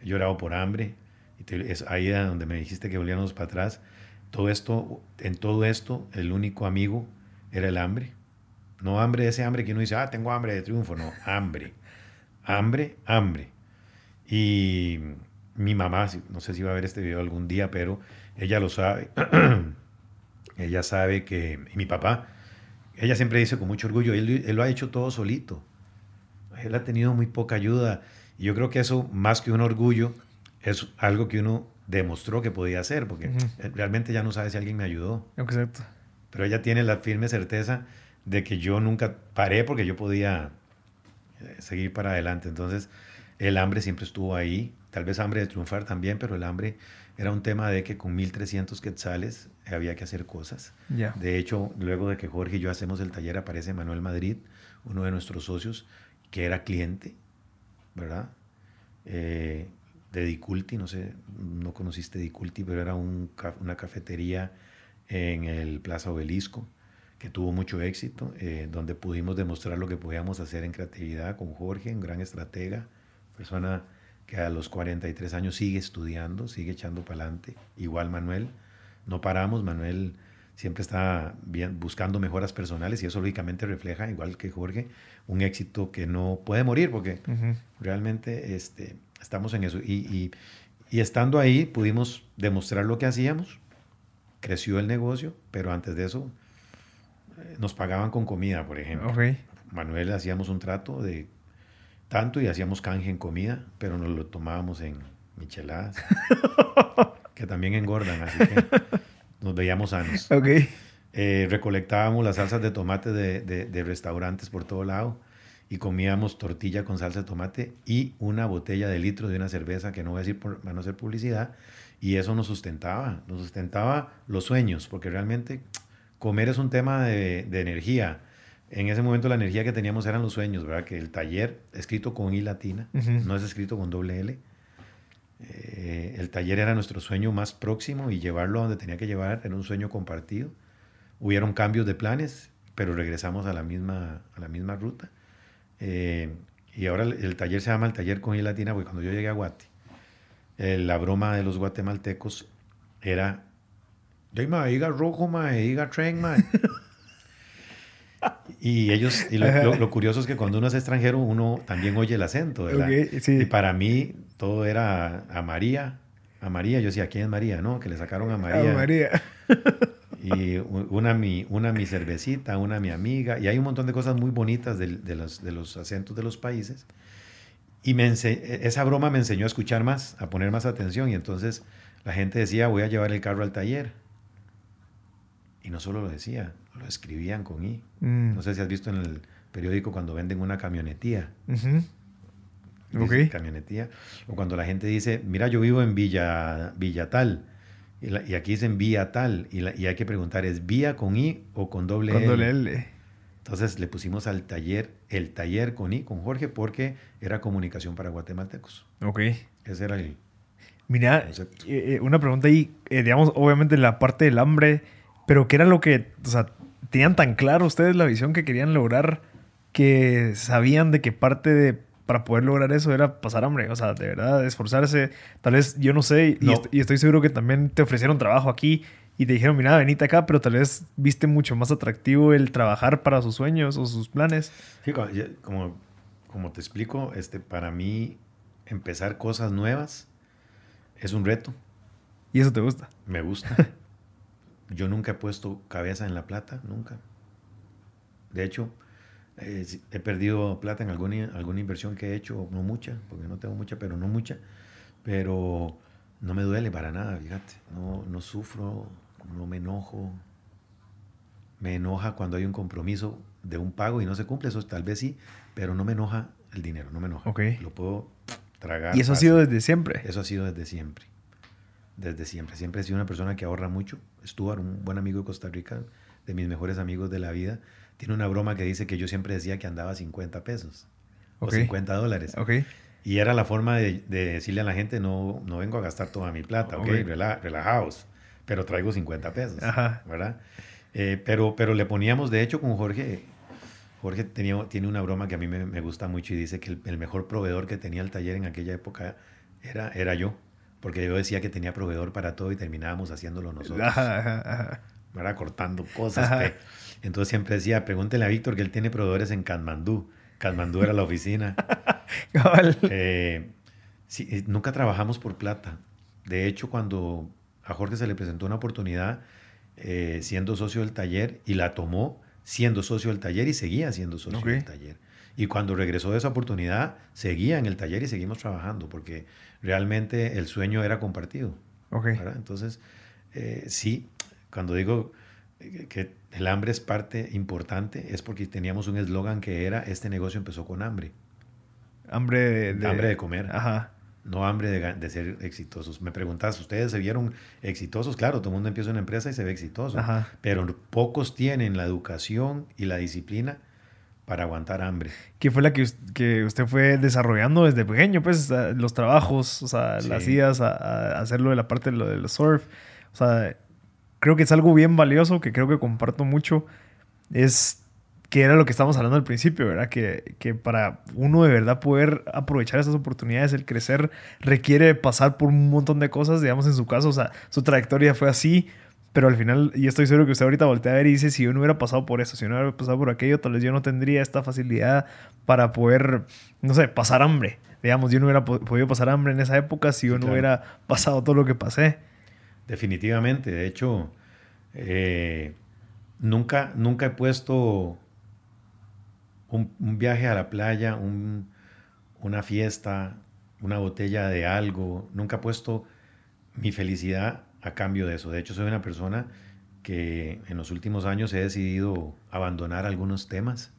S1: He llorado por hambre. Y es ahí donde me dijiste que volvíamos para atrás. Todo esto, en todo esto, el único amigo era el hambre. No hambre de ese hambre que uno dice, ah, tengo hambre de triunfo. No, hambre. Hambre, hambre. Y mi mamá, no sé si va a ver este video algún día, pero ella lo sabe. ella sabe que, y mi papá, ella siempre dice con mucho orgullo, él, lo ha hecho todo solito. Él ha tenido muy poca ayuda. Y yo creo que eso, más que un orgullo, es algo que uno demostró que podía hacer, porque realmente ya no sabe si alguien me ayudó.
S2: Exacto.
S1: pero ella tiene la firme certeza de que yo nunca paré porque yo podía eh, seguir para adelante. Entonces, el hambre siempre estuvo ahí, tal vez hambre de triunfar también, pero el hambre era un tema de que con 1.300 quetzales había que hacer cosas. De hecho, luego de que Jorge y yo hacemos el taller, aparece Manuel Madrid, uno de nuestros socios, que era cliente, ¿verdad? Eh, de Diculti, no sé, no conociste Diculti, pero era una cafetería en el Plaza Obelisco que tuvo mucho éxito, eh, donde pudimos demostrar lo que podíamos hacer en creatividad con Jorge, un gran estratega, persona que a los 43 años sigue estudiando, sigue echando para adelante. Igual Manuel, no paramos, Manuel siempre está bien, buscando mejoras personales y eso lógicamente refleja, igual que Jorge, un éxito que no puede morir porque realmente este, estamos en eso. Y, y, estando ahí pudimos demostrar lo que hacíamos, creció el negocio, pero antes de eso nos pagaban con comida, por ejemplo. Manuel hacíamos un trato de tanto y hacíamos canje en comida, pero nos lo tomábamos en micheladas, que también engordan, así que nos veíamos sanos.
S2: Okay.
S1: Eh, recolectábamos las salsas de tomate de, de, restaurantes por todo lado y comíamos tortilla con salsa de tomate y una botella de litro de una cerveza, que no voy a decir por, para no hacer publicidad, y eso nos sustentaba, nos sustentaba los sueños, porque realmente comer es un tema de, de energía en ese momento la energía que teníamos eran los sueños, ¿verdad? Que el taller, escrito con I latina, no es escrito con doble L. Eh, el taller era nuestro sueño más próximo y llevarlo a donde tenía que llevar era un sueño compartido. Hubieron cambios de planes, pero regresamos a la misma, a la misma ruta. Eh, y ahora el, taller se llama el taller con I latina porque cuando yo llegué a Guate, eh, la broma de los guatemaltecos era, diga rojo, ma, diga tren, ma. Y ellos, y lo, curioso es que cuando uno es extranjero, uno también oye el acento, ¿verdad? Y para mí todo era a María, a María. Yo decía, ¿quién es María? No, que le sacaron a María.
S2: A María.
S1: y una mi, una mi cervecita, una mi amiga. Y hay un montón de cosas muy bonitas de, de, los, de los acentos de los países. Y me esa broma me enseñó a escuchar más, a poner más atención. Y entonces la gente decía, voy a llevar el carro al taller. Y no solo lo decía, lo escribían con I. Mm. No sé si has visto en el periódico cuando venden una camionetía. Camionetía. O cuando la gente dice, mira, yo vivo en Villa, Villa tal. Y, aquí dicen Vía tal. Y, hay que preguntar, ¿es Vía con I o con doble
S2: L? Con doble L.
S1: Entonces le pusimos al taller, el taller con I, con Jorge, porque era comunicación para guatemaltecos.
S2: Ok.
S1: Ese era el.
S2: Mira, eh, eh, una pregunta ahí, eh, digamos, obviamente la parte del hambre, pero ¿qué era lo que, o sea, tenían tan claro ustedes la visión que querían lograr que sabían de que parte de para poder lograr eso era pasar hambre, o sea, de verdad, esforzarse. Tal vez, yo no sé, Y, estoy seguro que también te ofrecieron trabajo aquí y te dijeron, mira, venite acá, pero tal vez viste mucho más atractivo el trabajar para sus sueños o sus planes.
S1: Sí, como, como te explico, este, para mí empezar cosas nuevas es un reto.
S2: ¿Y eso te gusta?
S1: Me gusta. Yo nunca he puesto cabeza en la plata, nunca. De hecho, eh, he perdido plata en alguna, alguna inversión que he hecho, no mucha, porque no tengo mucha, pero no mucha. Pero no me duele para nada, fíjate. No, no sufro, no me enojo. Me enoja cuando hay un compromiso de un pago y no se cumple, eso tal vez sí, pero no me enoja el dinero, no me enoja. Lo puedo tragar.
S2: ¿Y eso ha sido desde siempre?
S1: Eso ha sido desde siempre desde siempre. Siempre he sido una persona que ahorra mucho. Stuart, un buen amigo de Costa Rica, de mis mejores amigos de la vida, tiene una broma que dice que yo siempre decía que andaba 50 pesos o 50 dólares.
S2: Okay.
S1: Y era la forma de, decirle a la gente, no, no vengo a gastar toda mi plata, ok, relajaos, pero traigo 50 pesos, ¿verdad? Eh, pero, pero le poníamos, de hecho, con Jorge, Jorge tenía, tiene una broma que a mí me, gusta mucho y dice que el, el, mejor proveedor que tenía el taller en aquella época era, era yo porque yo decía que tenía proveedor para todo y terminábamos haciéndolo nosotros. Ajá, Cortando cosas. Entonces siempre decía, pregúntele a Víctor que él tiene proveedores en Katmandú. Katmandú era la oficina. Eh, eh, nunca trabajamos por plata. De hecho, cuando a Jorge se le presentó una oportunidad eh, siendo socio del taller y la tomó siendo socio del taller y seguía siendo socio del taller. Y cuando regresó de esa oportunidad, seguía en el taller y seguimos trabajando porque realmente el sueño era compartido.
S2: Okay.
S1: Entonces, eh, sí, cuando digo que el hambre es parte importante, es porque teníamos un eslogan que era, este negocio empezó con hambre.
S2: Hambre de...
S1: Hambre de comer.
S2: Ajá.
S1: No hambre de, de ser exitosos. Me preguntas, ¿ustedes se vieron exitosos? Claro, todo el mundo empieza una empresa y se ve exitoso.
S2: Ajá.
S1: Pero pocos tienen la educación y la disciplina para aguantar hambre.
S2: ¿Qué fue la que, que usted fue desarrollando desde pequeño? Pues los trabajos, o sea,
S1: Sí.
S2: las idas a, a hacerlo de la parte de lo del surf. O sea, creo que es algo bien valioso que creo que comparto mucho. Es que era lo que estábamos hablando al principio, ¿verdad? Que, que para uno de verdad poder aprovechar esas oportunidades, el crecer requiere pasar por un montón de cosas, digamos en su caso, o sea, su trayectoria fue así, pero al final, y estoy seguro que usted ahorita voltea a ver y dice, si yo no hubiera pasado por eso, si yo no hubiera pasado por aquello, tal vez yo no tendría esta facilidad para poder, no sé, pasar hambre. Digamos, yo no hubiera po- podido pasar hambre en esa época si yo no
S1: claro.
S2: hubiera pasado todo lo que pasé.
S1: Definitivamente. De hecho, eh, nunca, nunca he puesto un, un viaje a la playa, un- una fiesta, una botella de algo. Nunca he puesto mi felicidad a cambio de eso. De hecho, soy una persona que en los últimos años he decidido abandonar algunos temas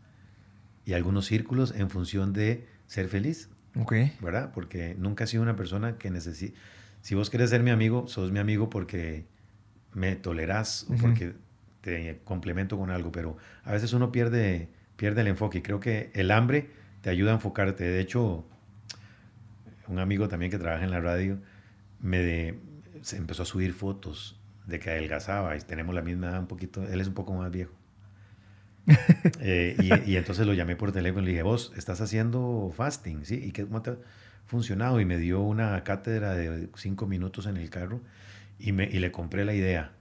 S1: y algunos círculos en función de ser feliz.
S2: Ok.
S1: ¿verdad? Porque nunca he sido una persona que necesite... Si vos querés ser mi amigo, sos mi amigo porque me tolerás o
S2: Ujú.
S1: porque te complemento con algo, pero a veces uno pierde, pierde el enfoque y creo que el hambre te ayuda a enfocarte. De hecho, un amigo también que trabaja en la radio me de- se empezó a subir fotos de que adelgazaba y tenemos la misma edad un poquito, él es un poco más viejo. Eh, y, y entonces lo llamé por teléfono y le dije, vos, ¿estás haciendo fasting? ¿Sí? ¿Y qué, cómo te ha funcionado? Y me dio una cátedra de cinco minutos en el carro y, me, y le compré la idea.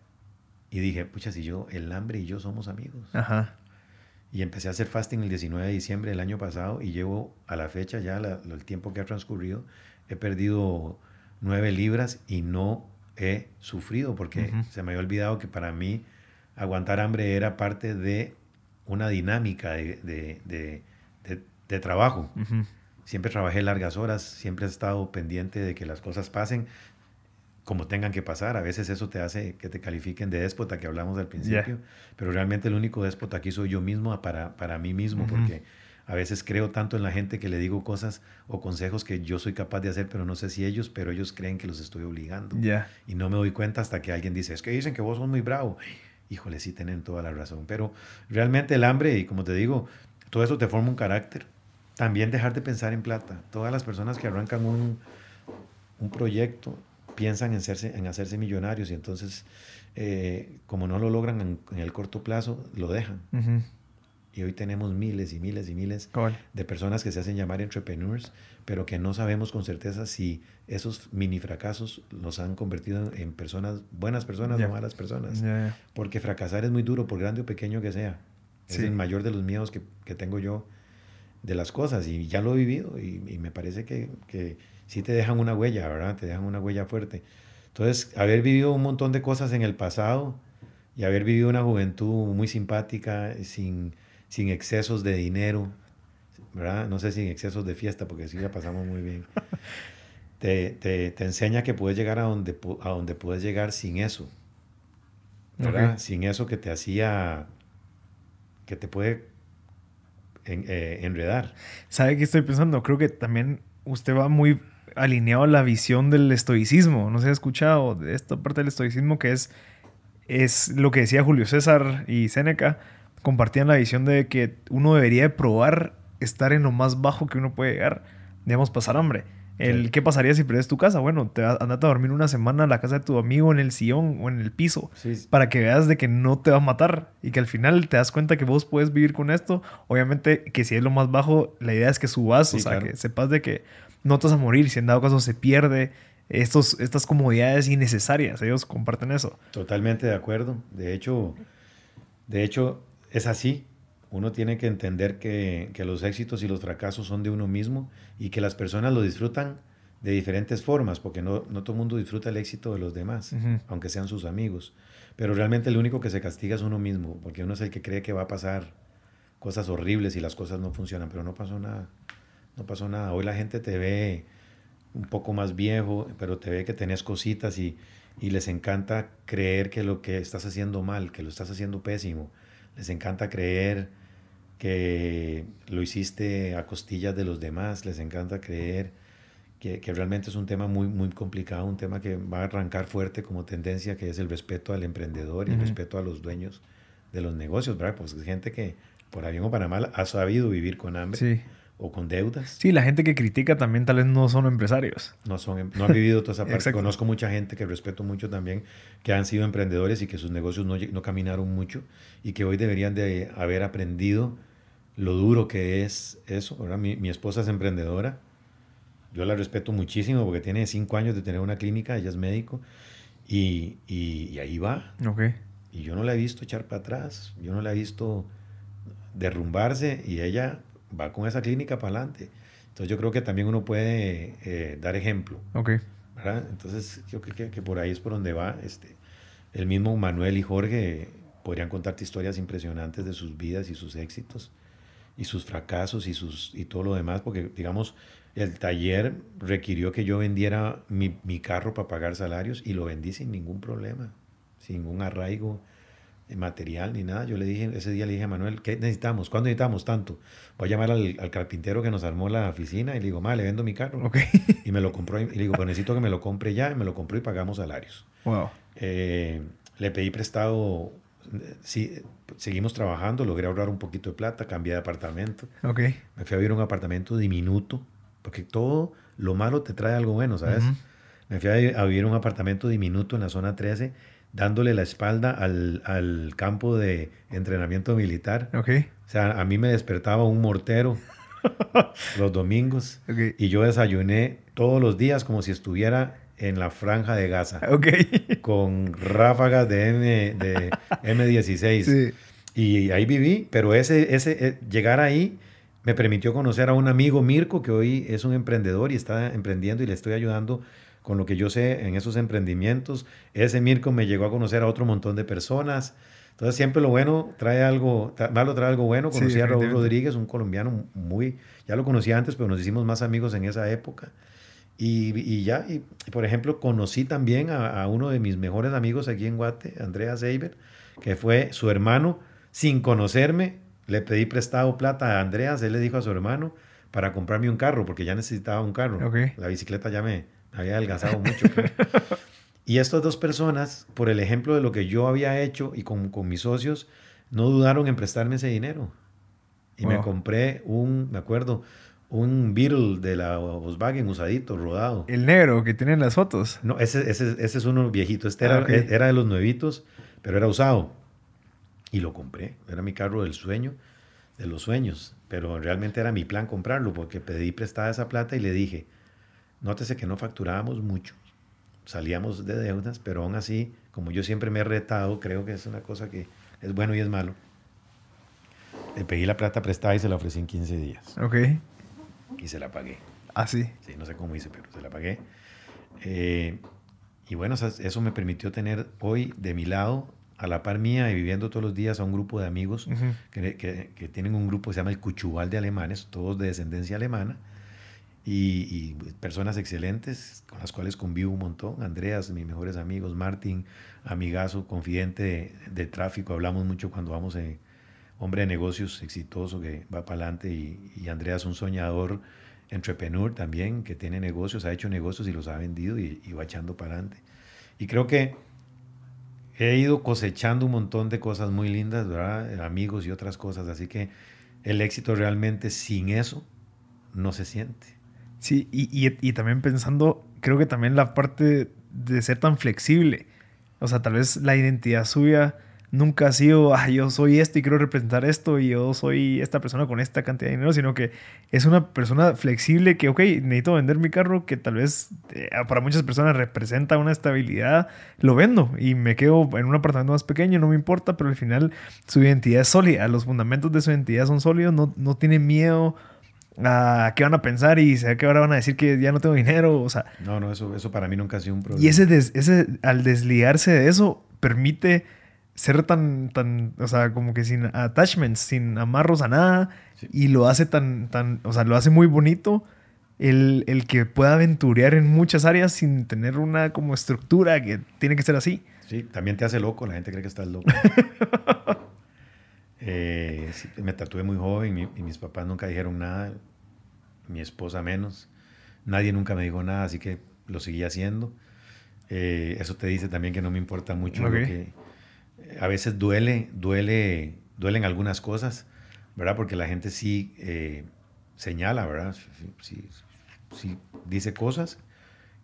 S1: Y dije, pucha, si yo, el hambre y yo somos amigos.
S2: Ajá.
S1: Y empecé a hacer fasting el 19 de diciembre del año pasado y llevo a la fecha ya, la- el tiempo que ha transcurrido, he perdido nueve libras y no he sufrido porque se me había olvidado que para mí aguantar hambre era parte de una dinámica de, de- de- de- de trabajo. Siempre trabajé largas horas, siempre he estado pendiente de que las cosas pasen como tengan que pasar. A veces eso te hace que te califiquen de déspota que hablamos al principio, pero realmente el único déspota aquí soy yo mismo para, para mí mismo, porque a veces creo tanto en la gente que le digo cosas o consejos que yo soy capaz de hacer, pero no sé si ellos, pero ellos creen que los estoy obligando.
S2: Ya.
S1: Y no me doy cuenta hasta que alguien dice, es que dicen que vos sos muy bravo. Híjole, sí tienen toda la razón. Pero realmente el hambre, y como te digo, todo eso te forma un carácter. También dejar de pensar en plata. Todas las personas que arrancan un, un proyecto piensan en, hacerse, en hacerse millonarios y entonces, eh, como no lo logran en, en el corto plazo, lo dejan.
S2: Ujú.
S1: Y hoy tenemos miles y miles y miles
S2: Cabal.
S1: de personas que se hacen llamar entrepreneurs, pero que no sabemos con certeza si esos mini fracasos los han convertido en personas, buenas personas
S2: Ya.
S1: o malas personas.
S2: Ya, ya.
S1: Porque fracasar es muy duro, por grande o pequeño que sea. Es
S2: Sí.
S1: el mayor de los miedos que, que tengo yo de las cosas y ya lo he vivido y, y me parece que, que sí te dejan una huella, ¿verdad? Te dejan una huella fuerte. Entonces, haber vivido un montón de cosas en el pasado y haber vivido una juventud muy simpática, sin, sin excesos de dinero, ¿verdad? No sé sin excesos de fiesta, porque sí la pasamos muy bien. Te, te, te enseña que puedes llegar a donde, a donde puedes llegar sin eso, ¿verdad? Sin eso que te hacía, que te puede en- eh, enredar.
S2: ¿Sabe qué estoy pensando? Creo que también usted va muy alineado a la visión del estoicismo. No se ha escuchado de esta parte del estoicismo que es, es lo que decía Julio César y Séneca. Compartían la visión de que uno debería de probar estar en lo más bajo que uno puede llegar. Digamos, pasar hambre. El,
S1: Sí.
S2: ¿Qué pasaría si pierdes tu casa? Bueno, te vas- andate a dormir una semana a la casa de tu amigo en el sillón o en el piso
S1: Sí,
S2: para que veas de que no te va a matar y que al final te das cuenta que vos puedes vivir con esto. Obviamente que si es lo más bajo, la idea es que subas, o sea,
S1: claro.
S2: que sepas de que no te vas a morir, si en dado caso se pierde estos, estas comodidades innecesarias. Ellos comparten eso.
S1: Totalmente de acuerdo. De hecho, de hecho, es así. Uno tiene que entender que, que los éxitos y los fracasos son de uno mismo y que las personas lo disfrutan de diferentes formas, porque no, no todo el mundo disfruta el éxito de los demás, aunque sean sus amigos. Pero realmente el único que se castiga es uno mismo, porque uno es el que cree que va a pasar cosas horribles y las cosas no funcionan, pero no pasó nada. No pasó nada. Hoy la gente te ve un poco más viejo, pero te ve que tenés cositas y, y les encanta creer que lo que estás haciendo mal, que lo estás haciendo pésimo. Les encanta creer que lo hiciste a costillas de los demás. Les encanta creer que, que, realmente es un tema muy, muy complicado, un tema que va a arrancar fuerte como tendencia, que es el respeto al emprendedor y el respeto a los dueños de los negocios, ¿verdad? Pues gente que por bien o para mal ha sabido vivir con hambre.
S2: Sí
S1: o con deudas.
S2: Sí, la gente que critica también tal vez no son empresarios.
S1: No son, em, no han vivido toda esa parte. Conozco mucha gente que respeto mucho también, que han sido emprendedores y que sus negocios no, no caminaron mucho y que hoy deberían de haber aprendido lo duro que es eso. Ahora mi, mi, esposa es emprendedora. Yo la respeto muchísimo porque tiene cinco años de tener una clínica, ella es médico y, y, y ahí va.
S2: Okay.
S1: Y yo no la he visto echar para atrás, yo no la he visto derrumbarse y ella va con esa clínica para adelante. Entonces yo creo que también uno puede eh, dar ejemplo.
S2: Ok.
S1: ¿verdad? Entonces yo creo que, que, por ahí es por donde va. Este, el mismo Manuel y Jorge podrían contarte historias impresionantes de sus vidas y sus éxitos y sus fracasos y, sus, y todo lo demás, porque digamos, el taller requirió que yo vendiera mi, mi carro para pagar salarios y lo vendí sin ningún problema, sin ningún arraigo material ni nada. Yo le dije, ese día le dije a Manuel, ¿qué necesitamos? ¿Cuándo necesitamos tanto? Voy a llamar al, al carpintero que nos armó la oficina y le digo, ma, le vendo mi carro.
S2: Okay.
S1: Y me lo compró y, le digo, pues necesito que me lo compre ya. Y me lo compró y pagamos salarios.
S2: Wow.
S1: Eh, le pedí prestado, sí, seguimos trabajando, logré ahorrar un poquito de plata, cambié de apartamento.
S2: Okay.
S1: Me fui a vivir un apartamento diminuto, porque todo lo malo te trae algo bueno, ¿sabes? Uh -huh. Me fui a, a vivir un apartamento diminuto en la zona 13 dándole la espalda al, al, campo de entrenamiento militar.
S2: Okay.
S1: O sea, a mí me despertaba un mortero los domingos
S2: okay.
S1: y yo desayuné todos los días como si estuviera en la franja de Gaza.
S2: Okay.
S1: Con ráfagas de, M, de M16.
S2: Sí.
S1: Y ahí viví, pero ese, ese, eh, llegar ahí me permitió conocer a un amigo Mirko que hoy es un emprendedor y está emprendiendo y le estoy ayudando con lo que yo sé en esos emprendimientos. Ese Mirko me llegó a conocer a otro montón de personas. Entonces siempre lo bueno trae algo, malo trae algo bueno. Conocí
S2: sí,
S1: a Raúl Rodríguez, un colombiano muy, ya lo conocía antes, pero nos hicimos más amigos en esa época. Y, y ya, y, y, por ejemplo, conocí también a, a, uno de mis mejores amigos aquí en Guate, Andrea Seiber, que fue su hermano, sin conocerme, le pedí prestado plata a Andreas, él le dijo a su hermano para comprarme un carro, porque ya necesitaba un carro.
S2: Okay.
S1: La bicicleta ya me, había adelgazado mucho. Creo. y estas dos personas, por el ejemplo de lo que yo había hecho y con, con mis socios, no dudaron en prestarme ese dinero. Y wow. me compré un, me acuerdo, un Beetle de la Volkswagen usadito, rodado.
S2: El negro que tienen las fotos.
S1: No, ese, ese, ese es uno viejito. Este era, ah, okay. era de los nuevitos, pero era usado. Y lo compré. Era mi carro del sueño, de los sueños. Pero realmente era mi plan comprarlo porque pedí prestada esa plata y le dije, Nótese que no facturábamos mucho, salíamos de deudas, pero aún así, como yo siempre me he retado, creo que es una cosa que es bueno y es malo. Le pedí la plata prestada y se la ofrecí en 15 días.
S2: Ok.
S1: Y se la pagué.
S2: ¿Ah, sí?
S1: Sí, no sé cómo hice, pero se la pagué. Eh, y bueno, eso me permitió tener hoy de mi lado, a la par mía y viviendo todos los días a un grupo de amigos uh -huh. que, que, que, tienen un grupo que se llama el Cuchubal de Alemanes, todos de descendencia alemana y, y, personas excelentes con las cuales convivo un montón. Andreas, mis mejores amigos, Martín, amigazo, confidente de, de tráfico, hablamos mucho cuando vamos, eh, hombre de negocios exitoso que va para adelante y, y, Andreas un soñador, entrepreneur también, que tiene negocios, ha hecho negocios y los ha vendido y, y va echando para adelante. Y creo que he ido cosechando un montón de cosas muy lindas, ¿verdad? amigos y otras cosas, así que el éxito realmente sin eso no se siente.
S2: Sí, y, y, también pensando, creo que también la parte de ser tan flexible. O sea, tal vez la identidad suya nunca ha sido, ah, yo soy esto y quiero representar esto y yo soy esta persona con esta cantidad de dinero, sino que es una persona flexible que, ok, necesito vender mi carro que tal vez eh, para muchas personas representa una estabilidad, lo vendo y me quedo en un apartamento más pequeño, no me importa, pero al final su identidad es sólida, los fundamentos de su identidad son sólidos, no, no tiene miedo a qué van a pensar y que ahora van a decir que ya no tengo dinero, o sea...
S1: No, no, eso, eso para mí nunca ha sido un problema.
S2: Y ese, des, ese al desligarse de eso permite ser tan, tan, o sea, como que sin attachments, sin amarros a nada, sí. y lo hace tan, tan, o sea, lo hace muy bonito el, el que pueda aventurear en muchas áreas sin tener una como estructura que tiene que ser así.
S1: Sí, también te hace loco, la gente cree que estás loco. Eh, me tatué muy joven y, y mis papás nunca dijeron nada, mi esposa menos. Nadie nunca me dijo nada, así que lo seguí haciendo. Eh, eso te dice también que no me importa mucho lo
S2: Ok.
S1: que eh, a veces duele, duele, duelen algunas cosas, ¿verdad? Porque la gente sí eh, señala, ¿verdad? Sí, sí- sí dice cosas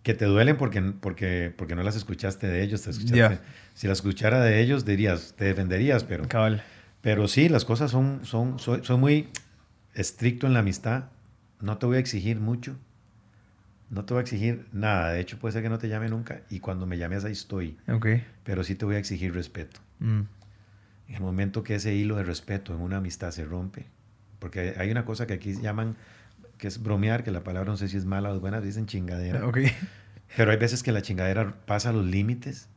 S1: que te duelen porque, porque, porque no las escuchaste de ellos. te escuchaste-
S2: Ya.
S1: Si las escuchara de ellos, dirías, te defenderías, pero,
S2: Cabal.
S1: Pero sí, las cosas son, son, soy, soy muy estricto en la amistad. No te voy a exigir mucho. No te voy a exigir nada. De hecho, puede ser que no te llame nunca. Y cuando me llames, ahí estoy.
S2: Ok.
S1: Pero sí te voy a exigir respeto.
S2: Mm.
S1: En el momento que ese hilo de respeto en una amistad se rompe, porque hay una cosa que aquí llaman, que es bromear, que la palabra no sé si es mala o es buena, dicen chingadera.
S2: Ok.
S1: Pero hay veces que la chingadera pasa los límites,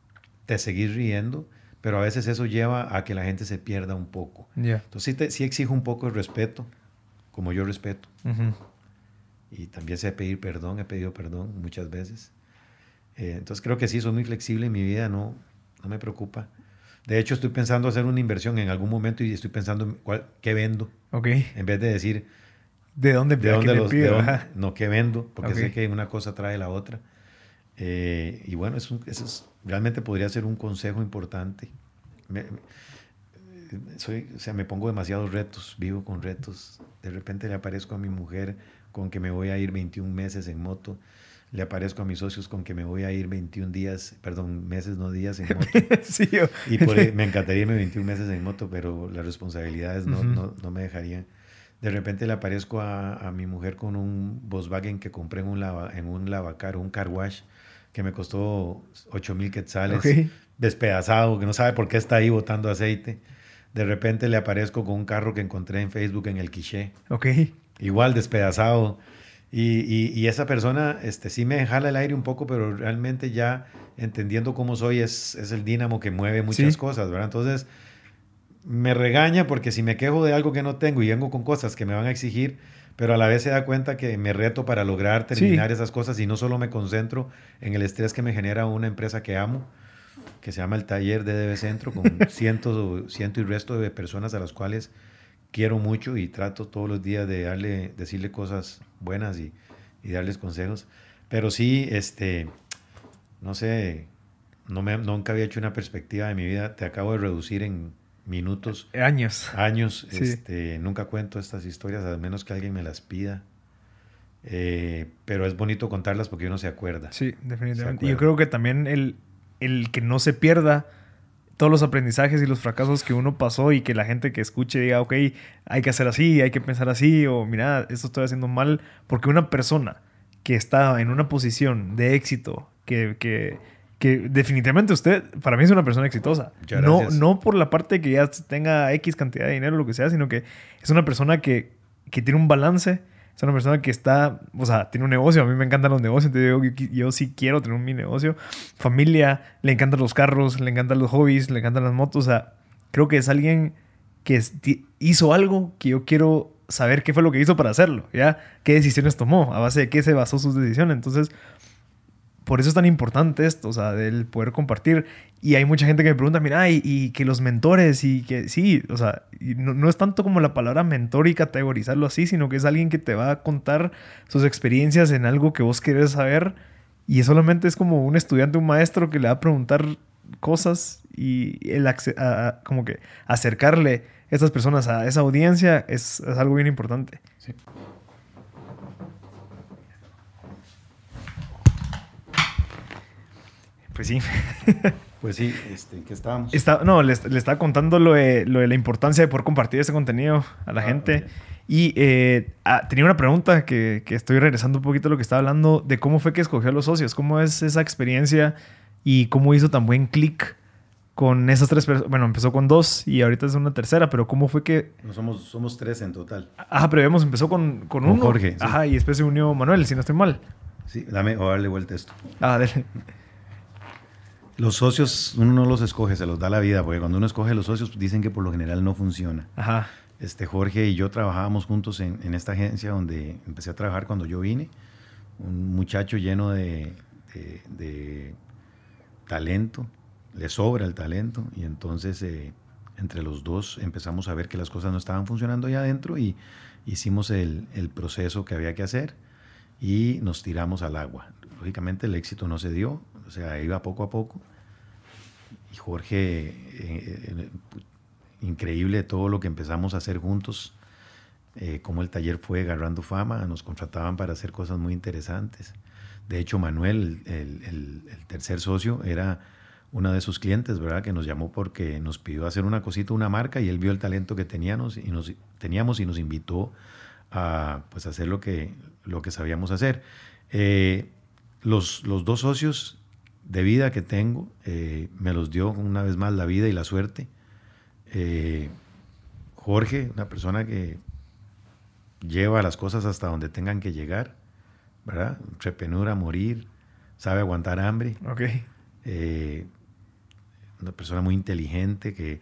S1: te seguís riendo, pero a veces eso lleva a que la gente se pierda un poco.
S2: Ya.
S1: Entonces sí, te- sí exijo un poco de respeto, como yo respeto. Y también sé pedir perdón, he pedido perdón muchas veces. Eh, entonces creo que sí, soy muy flexible en mi vida, no, no me preocupa. De hecho, estoy pensando hacer una inversión en algún momento y estoy pensando en cuál, qué vendo, en vez de decir
S2: ¿De dónde,
S1: de dónde los, de
S2: pido?
S1: dónde- no qué vendo, porque sé que una cosa trae la otra. Eh, y bueno, es un- eso es- realmente podría ser un consejo importante. Me- me- soy, o sea, me pongo demasiados retos, vivo con retos. De repente le aparezco a mi mujer con que me voy a ir 21 meses en moto. Le aparezco a mis socios con que me voy a ir 21 días, perdón, meses, no días en moto.
S2: sí, yo-
S1: Y por me encantaría irme 21 meses en moto, pero las responsabilidades no,
S2: Ujú.
S1: no, no me dejarían. De repente le aparezco a, a mi mujer con un Volkswagen que compré en un, lava, en un lavacar, un car wash, que me costó 8 mil quetzales, despedazado, que no sabe por qué está ahí botando aceite. De repente le aparezco con un carro que encontré en Facebook en el Quiché,
S2: Ok.
S1: igual despedazado. Y, y- y esa persona este, sí me jala el aire un poco, pero realmente ya entendiendo cómo soy, es, es el dínamo que mueve muchas
S2: Sí.
S1: cosas, ¿verdad? Entonces, me regaña porque si me quejo de algo que no tengo y vengo con cosas que me van a exigir, pero a la vez se da cuenta que me reto para lograr terminar esas cosas y no solo me concentro en el estrés que me genera una empresa que amo, que se llama el Taller de DB Centro, con cientos, ciento y resto de personas a las cuales quiero mucho y trato todos los días de darle, decirle cosas buenas y, y darles consejos. Pero sí, este, no sé, no me, nunca había hecho una perspectiva de mi vida. Te acabo de reducir en minutos,
S2: Años.
S1: años.
S2: Sí.
S1: Este, nunca cuento estas historias, a menos que alguien me las pida. Eh, pero es bonito contarlas porque uno se acuerda.
S2: Sí, definitivamente. Y yo
S1: acuerda.
S2: creo que también el, el que no se pierda todos los aprendizajes y los fracasos que uno pasó y que la gente que escuche diga, ok, hay que hacer así, hay que pensar así, o mira, esto estoy haciendo mal, porque una persona que está en una posición de éxito, que, que, que definitivamente usted, para mí es una persona exitosa. No, no por la parte que ya tenga X cantidad de dinero o lo que sea, sino que es una persona que, que tiene un balance. Es una persona que está, o sea, tiene un negocio. A mí me encantan los negocios, entonces yo, yo, yo sí quiero tener mi negocio. Familia, le encantan los carros, le encantan los hobbies, le encantan las motos. O sea, creo que es alguien que hizo algo que yo quiero saber qué fue lo que hizo para hacerlo, ¿ya? ¿Qué decisiones tomó? ¿A base de qué se basó sus decisiones? Entonces, por eso es tan importante esto, o sea, del poder compartir. Y hay mucha gente que me pregunta, mira, y, que los mentores, y que sí, o sea, no, es tanto como la palabra mentor y categorizarlo así, sino que es alguien que te va a contar sus experiencias en algo que vos querés saber. Y solamente es como un estudiante, un maestro que le va a preguntar cosas y el como que acercarle a estas personas a esa audiencia es, es algo bien importante.
S1: Sí.
S2: Pues sí.
S1: Pues sí, este, ¿qué estábamos?
S2: Está, no, le, estaba contando lo de, lo de la importancia de poder compartir este contenido a la
S1: Ah,
S2: gente. Y eh, ah, tenía una pregunta que, que estoy regresando un poquito a lo que estaba hablando de cómo fue que escogió a los socios, cómo es esa experiencia y cómo hizo tan buen clic con esas tres personas. Bueno, empezó con dos y ahorita es una tercera, pero cómo fue que...
S1: No, somos, somos tres en total.
S2: Ajá, pero habíamos empezó con, con,
S1: Con
S2: uno.
S1: Jorge, sí.
S2: Ajá, y después se unió Manuel, si no estoy mal.
S1: Sí, dame o darle vuelta a esto.
S2: Ah, dale.
S1: Los socios uno no los escoge, se los da la vida, porque cuando uno escoge los socios dicen que por lo general no funciona.
S2: Ajá.
S1: Este, Jorge y yo trabajábamos juntos en, en, esta agencia donde empecé a trabajar cuando yo vine. Un muchacho lleno de, de, de talento, le sobra el talento y entonces eh, entre los dos empezamos a ver que las cosas no estaban funcionando allá adentro y hicimos el, el, proceso que había que hacer y nos tiramos al agua. Lógicamente el éxito no se dio, o sea, iba poco a poco. Y Jorge, eh, eh, increíble todo lo que empezamos a hacer juntos, eh, como el taller fue agarrando fama, nos contrataban para hacer cosas muy interesantes. De hecho, Manuel, el, el, el tercer socio, era uno de sus clientes, ¿verdad? Que nos llamó porque nos pidió hacer una cosita, una marca, y él vio el talento que teníamos y nos, teníamos y nos invitó a pues, hacer lo que, lo que sabíamos hacer. Eh, los, los, dos socios de vida que tengo eh, me los dio una vez más la vida y la suerte. Eh, Jorge, una persona que lleva las cosas hasta donde tengan que llegar, ¿verdad? Entrepreneur a morir, sabe aguantar hambre.
S2: Okay.
S1: Eh, una persona muy inteligente que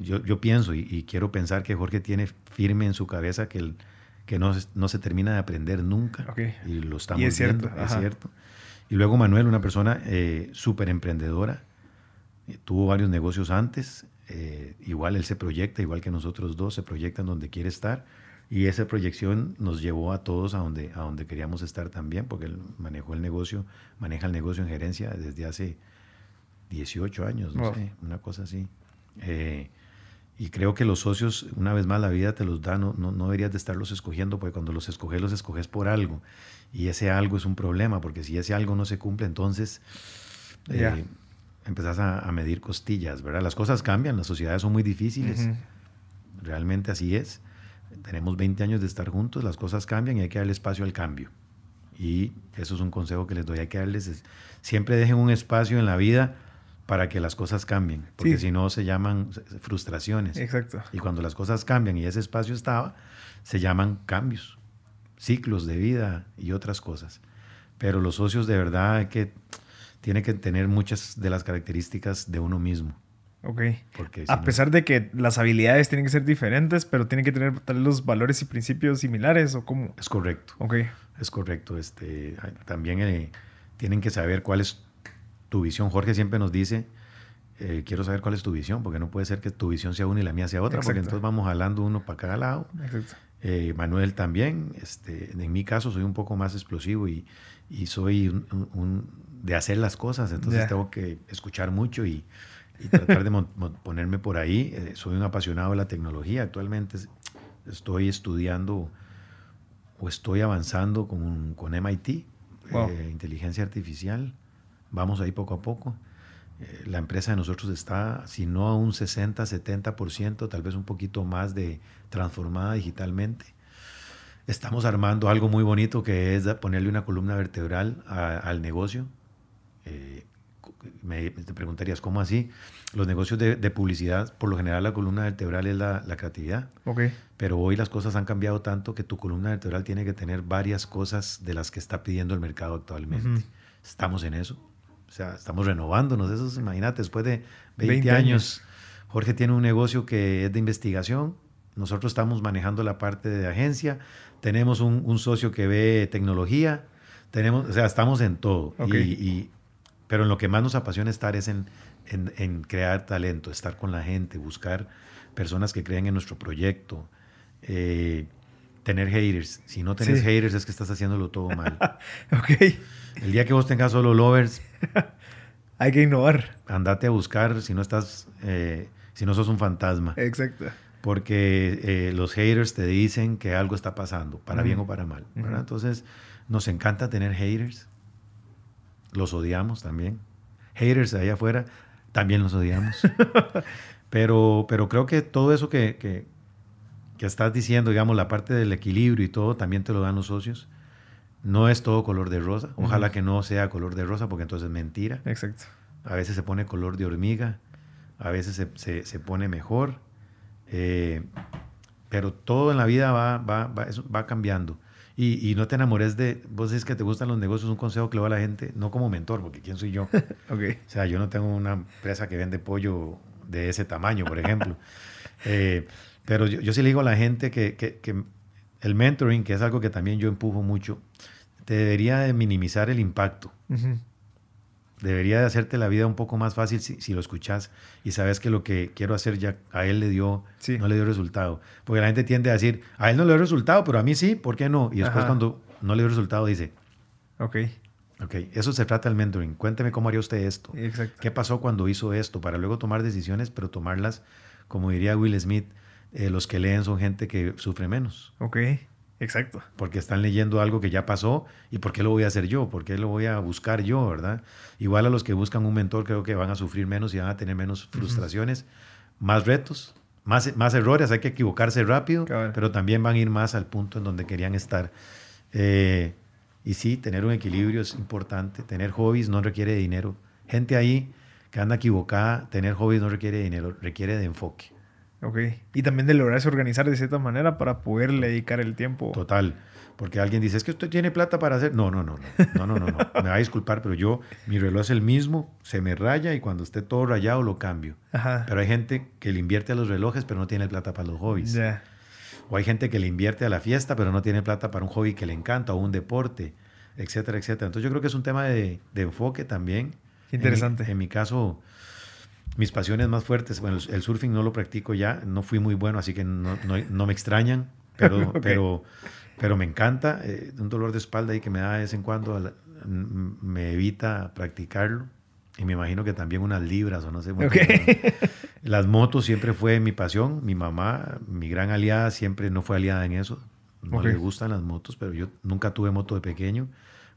S1: yo, yo, pienso y, y, quiero pensar que Jorge tiene firme en su cabeza que, el, que no, no se termina de aprender nunca.
S2: Okay.
S1: Y lo estamos
S2: y es
S1: viendo,
S2: cierto,
S1: es cierto. Y luego Manuel, una persona eh, súper emprendedora, eh, tuvo varios negocios antes, eh, igual él se proyecta, igual que nosotros dos, se proyectan donde quiere estar. Y esa proyección nos llevó a todos a donde, a donde queríamos estar también, porque él manejó el negocio, maneja el negocio en gerencia desde hace 18 años, no sé, una cosa así. Eh, y creo que los socios, una vez más, la vida te los da, no, no, no deberías de estarlos escogiendo, porque cuando los escoges, los escoges por algo. Y ese algo es un problema, porque si ese algo no se cumple, entonces eh,
S2: Ya.
S1: empezás a, a medir costillas, ¿verdad? Las cosas cambian, las sociedades son muy difíciles, realmente así es. Tenemos 20 años de estar juntos, las cosas cambian y hay que darle espacio al cambio. Y eso es un consejo que les doy, hay que darles, es- siempre dejen un espacio en la vida para que las cosas cambien, porque
S2: Sí.
S1: si no se llaman frustraciones.
S2: Exacto.
S1: Y cuando las cosas cambian y ese espacio estaba, se llaman cambios, ciclos de vida y otras cosas. Pero los socios de verdad que, tiene que tener muchas de las características de uno mismo.
S2: Ok.
S1: Porque si
S2: A
S1: no-
S2: pesar de que las habilidades tienen que ser diferentes, pero tienen que tener tal los valores y principios similares o cómo.
S1: es correcto.
S2: Ok.
S1: Es correcto. Este, también eh, tienen que saber cuál es tu visión. Jorge siempre nos dice, eh, quiero saber cuál es tu visión, porque no puede ser que tu visión sea una y la mía sea otra, porque entonces vamos jalando uno para cada lado.
S2: Exacto.
S1: Eh, Manuel también, este, en mi caso soy un poco más explosivo y, y soy un, un- un- de hacer las cosas, entonces tengo que escuchar mucho y, y tratar de ponerme por ahí. Eh, soy un apasionado de la tecnología, actualmente es- estoy estudiando o estoy avanzando con, con MIT,
S2: Wow.
S1: inteligencia artificial, vamos ahí poco a poco. Eh, la empresa de nosotros está, si no a un 60, 70%, tal vez un poquito más de transformada digitalmente. Estamos armando algo muy bonito que es ponerle una columna vertebral a- al negocio. Eh, me, te preguntarías, ¿cómo así? Los negocios de, de publicidad, por lo general la columna vertebral es la, la creatividad,
S2: Ok.
S1: pero hoy las cosas han cambiado tanto que tu columna vertebral tiene que tener varias cosas de las que está pidiendo el mercado actualmente.
S2: Ujú.
S1: Estamos en eso. O sea, estamos renovándonos. Eso, es- imagínate, después de 20,
S2: 20
S1: años,
S2: años.
S1: Jorge tiene un negocio que es de investigación. Nosotros estamos manejando la parte de agencia. Tenemos un, un socio que ve tecnología. Tenemos, o sea, estamos en todo.
S2: Ok.
S1: Y, y- pero en lo que más nos apasiona estar es en, en- en crear talento, estar con la gente, buscar personas que crean en nuestro proyecto. eh, tener haters. Si no tenés
S2: Sí.
S1: haters es que estás haciéndolo todo mal.
S2: Ok.
S1: El día que vos tengas solo lovers,
S2: Hay que innovar.
S1: andate a buscar si no estás, eh, si no sos un fantasma.
S2: Exacto.
S1: Porque eh, los haters te dicen que algo está pasando, para bien o para mal. Entonces, nos encanta tener haters. Los odiamos también. Haters allá afuera, también los odiamos. pero, pero creo que todo eso que, que, que estás diciendo, digamos, la parte del equilibrio y todo, también te lo dan los socios. No es todo color de rosa. Ojalá que no sea color de rosa, porque entonces es mentira.
S2: Exacto.
S1: A veces se pone color de hormiga, a veces se, se- se pone mejor, eh, pero todo en la vida va, va, va, va cambiando. Y, y no te enamores de, vos dices que te gustan los negocios, un consejo que le doy a la gente, no como mentor, porque ¿quién soy yo?
S2: Ok.
S1: O sea, yo no tengo una empresa que vende pollo de ese tamaño, por ejemplo. Eh, Pero yo, yo sí le digo a la gente que, que, que el mentoring, que es algo que también yo empujo mucho, te debería de minimizar el impacto.
S2: Ujú.
S1: Debería de hacerte la vida un poco más fácil si, si lo escuchas y sabes que lo que quiero hacer ya a él le dio,
S2: Sí.
S1: no le dio resultado. Porque la gente tiende a decir, a él no le dio resultado, pero a mí sí, ¿por qué no? Y después
S2: Ajá.
S1: cuando no le dio resultado dice,
S2: Ok,
S1: ok, eso se trata del mentoring. Cuénteme cómo haría usted esto.
S2: exacto.
S1: ¿Qué pasó cuando hizo esto? Para luego tomar decisiones, pero tomarlas, como diría Will Smith, eh, los que leen son gente que sufre menos.
S2: Ok, exacto.
S1: porque están leyendo algo que ya pasó y por qué lo voy a hacer yo, por qué lo voy a buscar yo, ¿verdad? Igual a los que buscan un mentor creo que van a sufrir menos y van a tener menos frustraciones, más retos, más, más errores, hay que equivocarse rápido,
S2: Cabal.
S1: pero también van a ir más al punto en donde querían estar. Eh, y sí, tener un equilibrio es importante, tener hobbies no requiere dinero. Gente ahí que anda equivocada, tener hobbies no requiere dinero, requiere de enfoque.
S2: Ok. Y también de lograrse organizar de cierta manera para poderle dedicar el tiempo.
S1: Total. Porque alguien dice, es que usted tiene plata para hacer. No, no, no, no, no, no, no, no. Me va a disculpar, pero yo, mi reloj es el mismo, se me raya y cuando esté todo rayado lo cambio.
S2: Ajá.
S1: Pero hay gente que le invierte a los relojes, pero no tiene plata para los hobbies.
S2: Ya.
S1: O hay gente que le invierte a la fiesta, pero no tiene plata para un hobby que le encanta o un deporte, etcétera, etcétera. Entonces yo creo que es un tema de, de enfoque también.
S2: Qué interesante.
S1: En mi, en mi caso, mis pasiones más fuertes, bueno, el surfing no lo practico ya, no fui muy bueno, así que no, no, no me extrañan, pero,
S2: Ok.
S1: pero, pero me encanta. eh, un dolor de espalda ahí que me da de vez en cuando la- me evita practicarlo. Y me imagino que también unas libras o no sé. bueno,
S2: Ok.
S1: pero- las motos siempre fue mi pasión. Mi mamá, mi gran aliada, siempre no fue aliada en eso. No
S2: Ok.
S1: le gustan las motos, pero yo nunca tuve moto de pequeño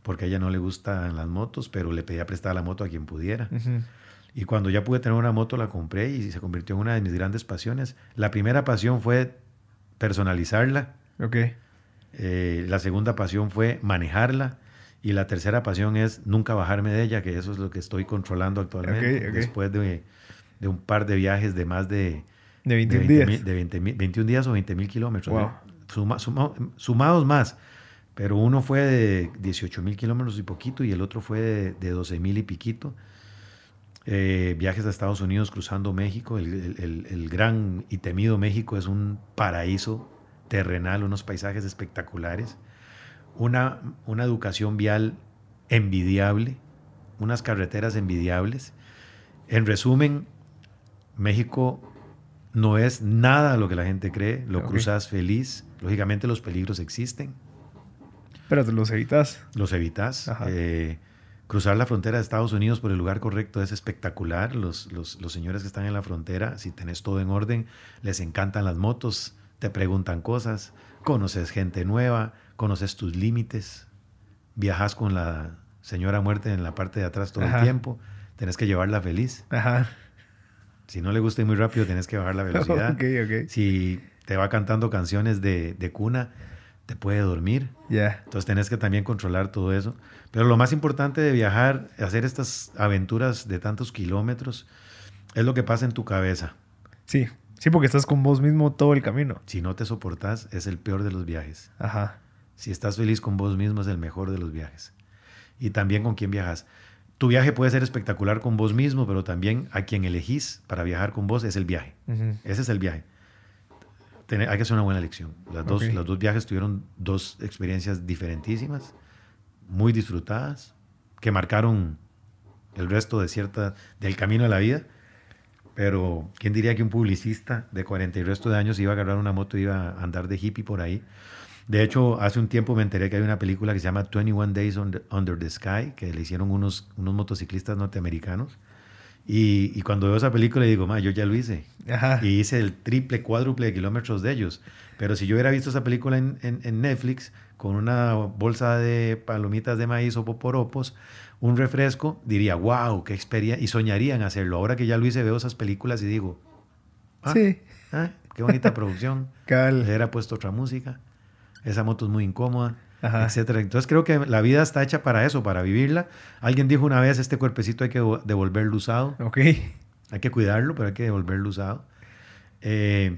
S1: porque a ella no le gustan las motos, pero le pedía prestar la moto a quien pudiera.
S2: Ujú.
S1: Y cuando ya pude tener una moto, la compré y se convirtió en una de mis grandes pasiones. La primera pasión fue personalizarla.
S2: Ok.
S1: eh, la segunda pasión fue manejarla. Y la tercera pasión es nunca bajarme de ella, que eso es lo que estoy controlando actualmente.
S2: Ok, ok.
S1: Después de, de un par de viajes de más de,
S2: De
S1: de
S2: 21
S1: 20
S2: días.
S1: mil- de 20 mil- 21 días o 20 mil kilómetros.
S2: Wow.
S1: ¿eh? Suma- suma- sumados más. Pero uno fue de 18 mil kilómetros y poquito y el otro fue de, de 12 mil y piquito. Eh, viajes a Estados Unidos cruzando México. El, el- gran y temido México es un paraíso terrenal, unos paisajes espectaculares, una, una educación vial envidiable, unas carreteras envidiables. En resumen, México no es nada lo que la gente cree, lo cruzas feliz, lógicamente los peligros existen,
S2: Pero te los evitas.
S1: los evitas.
S2: Ajá.
S1: Eh, cruzar la frontera de Estados Unidos por el lugar correcto es espectacular. Los, los- los señores que están en la frontera, si tenés todo en orden, les encantan las motos, te preguntan cosas, conoces gente nueva, conoces tus límites, viajas con la señora muerte en la parte de atrás todo
S2: Ajá.
S1: el tiempo, tenés que llevarla feliz.
S2: Ajá.
S1: Si no le gusta ir muy rápido, tenés que bajar la velocidad.
S2: ok, ok.
S1: Si te va cantando canciones de, de cuna, te puede dormir.
S2: Ya.
S1: Entonces tenés que también controlar todo eso. Pero lo más importante de viajar, hacer estas aventuras de tantos kilómetros, es lo que pasa en tu cabeza.
S2: Sí. Sí, porque estás con vos mismo todo el camino.
S1: Si no te soportas, es el peor de los viajes.
S2: Ajá.
S1: Si estás feliz con vos mismo, es el mejor de los viajes. Y también con quién viajas. Tu viaje puede ser espectacular con vos mismo, pero también a quien elegís para viajar con vos es el viaje.
S2: Ujú.
S1: Ese es el viaje. Tener- hay que hacer una buena elección. Las dos,
S2: Ok.
S1: Los dos viajes tuvieron dos experiencias diferentísimas, muy disfrutadas, que marcaron el resto de cierta, del camino de la vida. Pero, ¿quién diría que un publicista de 40 y resto de años iba a agarrar una moto y iba a andar de hippie por ahí? De hecho, hace un tiempo me enteré que hay una película que se llama 21 Days Under, the Sky, que le hicieron unos, unos motociclistas norteamericanos. Y, y cuando veo esa película digo, ma, yo ya lo hice
S2: Ajá.
S1: y hice el triple, cuádruple de kilómetros de ellos. Pero si yo hubiera visto esa película en, en- en Netflix con una bolsa de palomitas de maíz o poporopos, un refresco, diría, wow, qué experiencia. Y soñaría en hacerlo. Ahora que ya lo hice, veo esas películas y digo, ah,
S2: Sí.
S1: ah, qué bonita producción. Le hubiera puesto otra música. Esa moto es muy incómoda,
S2: Ajá.
S1: etcétera. Entonces creo que la vida está hecha para eso, para vivirla. Alguien dijo una vez, este cuerpecito hay que devolverlo usado.
S2: Ok.
S1: Hay que cuidarlo, pero hay que devolverlo usado. Eh,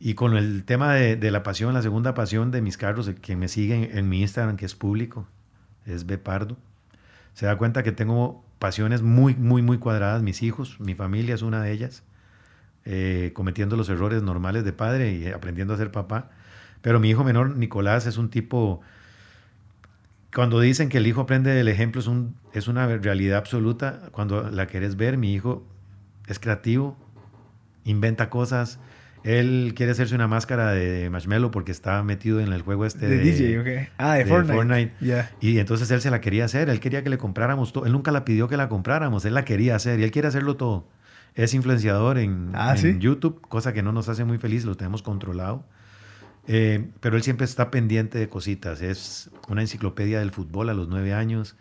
S1: y con el tema de, de la pasión, la segunda pasión de mis carros, el que me siguen en mi Instagram, que es público, es Bepardo, se da cuenta que tengo pasiones muy, muy, muy cuadradas. Mis hijos, mi familia es una de ellas. eh, cometiendo los errores normales de padre y aprendiendo a ser papá. Pero mi hijo menor, Nicolás, es un tipo... Cuando dicen que el hijo aprende del ejemplo, es, un, es una realidad absoluta. Cuando la quieres ver, mi hijo es creativo, inventa cosas. Él quiere hacerse una máscara de marshmallow porque está metido en el juego este
S2: de, DJ, ok. Ah, de, Fortnite.
S1: Y entonces él se la quería hacer. Él quería que le compráramos todo. Él nunca la pidió que la compráramos. Él la quería hacer y él quiere hacerlo todo. Es influenciador en,
S2: ah,
S1: YouTube, cosa que no nos hace muy feliz, lo tenemos controlado. Eh, pero él siempre está pendiente de cositas. Es una enciclopedia del fútbol a los nueve años.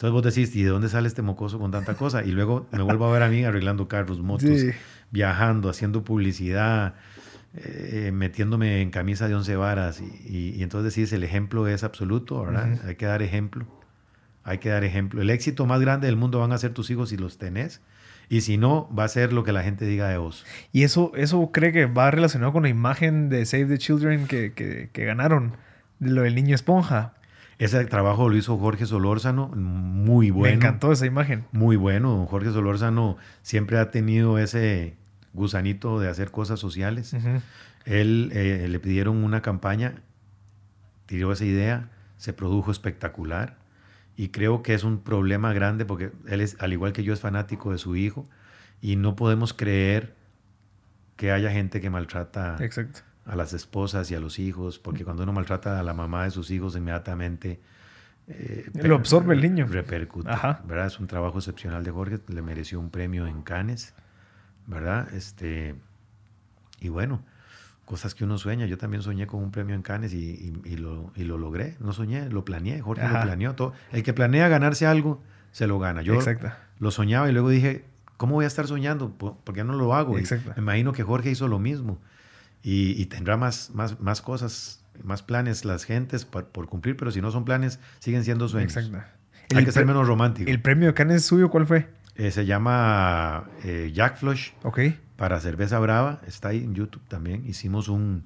S1: Entonces vos decís, ¿y de dónde sale este mocoso con tanta cosa? Y luego me vuelvo a ver a mí arreglando carros, motos, viajando, haciendo publicidad, eh, metiéndome en camisa de once varas. Y, entonces decís, el ejemplo es absoluto, ¿verdad? Hay que dar ejemplo. Hay que dar ejemplo. El éxito más grande del mundo van a ser tus hijos si los tenés. Y si no, va a ser lo que la gente diga de vos.
S2: ¿Y eso, eso cree que va relacionado con la imagen de Save the Children que, que, ganaron? De lo del niño esponja.
S1: Ese trabajo lo hizo Jorge Solórzano, muy bueno.
S2: Me encantó esa imagen.
S1: Muy bueno. Jorge Solórzano siempre ha tenido ese gusanito de hacer cosas sociales. Él eh, le pidieron una campaña, tiró esa idea, se produjo espectacular y creo que es un problema grande porque él es, al igual que yo, es fanático de su hijo y no podemos creer que haya gente que maltrata a las esposas y a los hijos, porque cuando uno maltrata a la mamá de sus hijos, inmediatamente...
S2: Eh, Lo absorbe el niño.
S1: Repercute. ¿verdad? Es un trabajo excepcional de Jorge, le mereció un premio en Cannes, ¿verdad? Este, y bueno, cosas que uno sueña. Yo también soñé con un premio en Cannes y, lo, lo, logré. No soñé, lo planeé. Jorge lo planeó todo. El que planea ganarse algo, se lo gana. Yo lo soñaba y luego dije, ¿cómo voy a estar soñando? ¿Por qué no lo hago? me imagino que Jorge hizo lo mismo. Y, tendrá más, más, más cosas, más planes las gentes por, cumplir, pero si no son planes, siguen siendo sueños. Hay que ser menos romántico.
S2: ¿El premio de Cannes suyo cuál fue?
S1: Eh, se llama eh, Jack Flush.
S2: Ok
S1: para Cerveza Brava, está ahí en YouTube también. Hicimos un,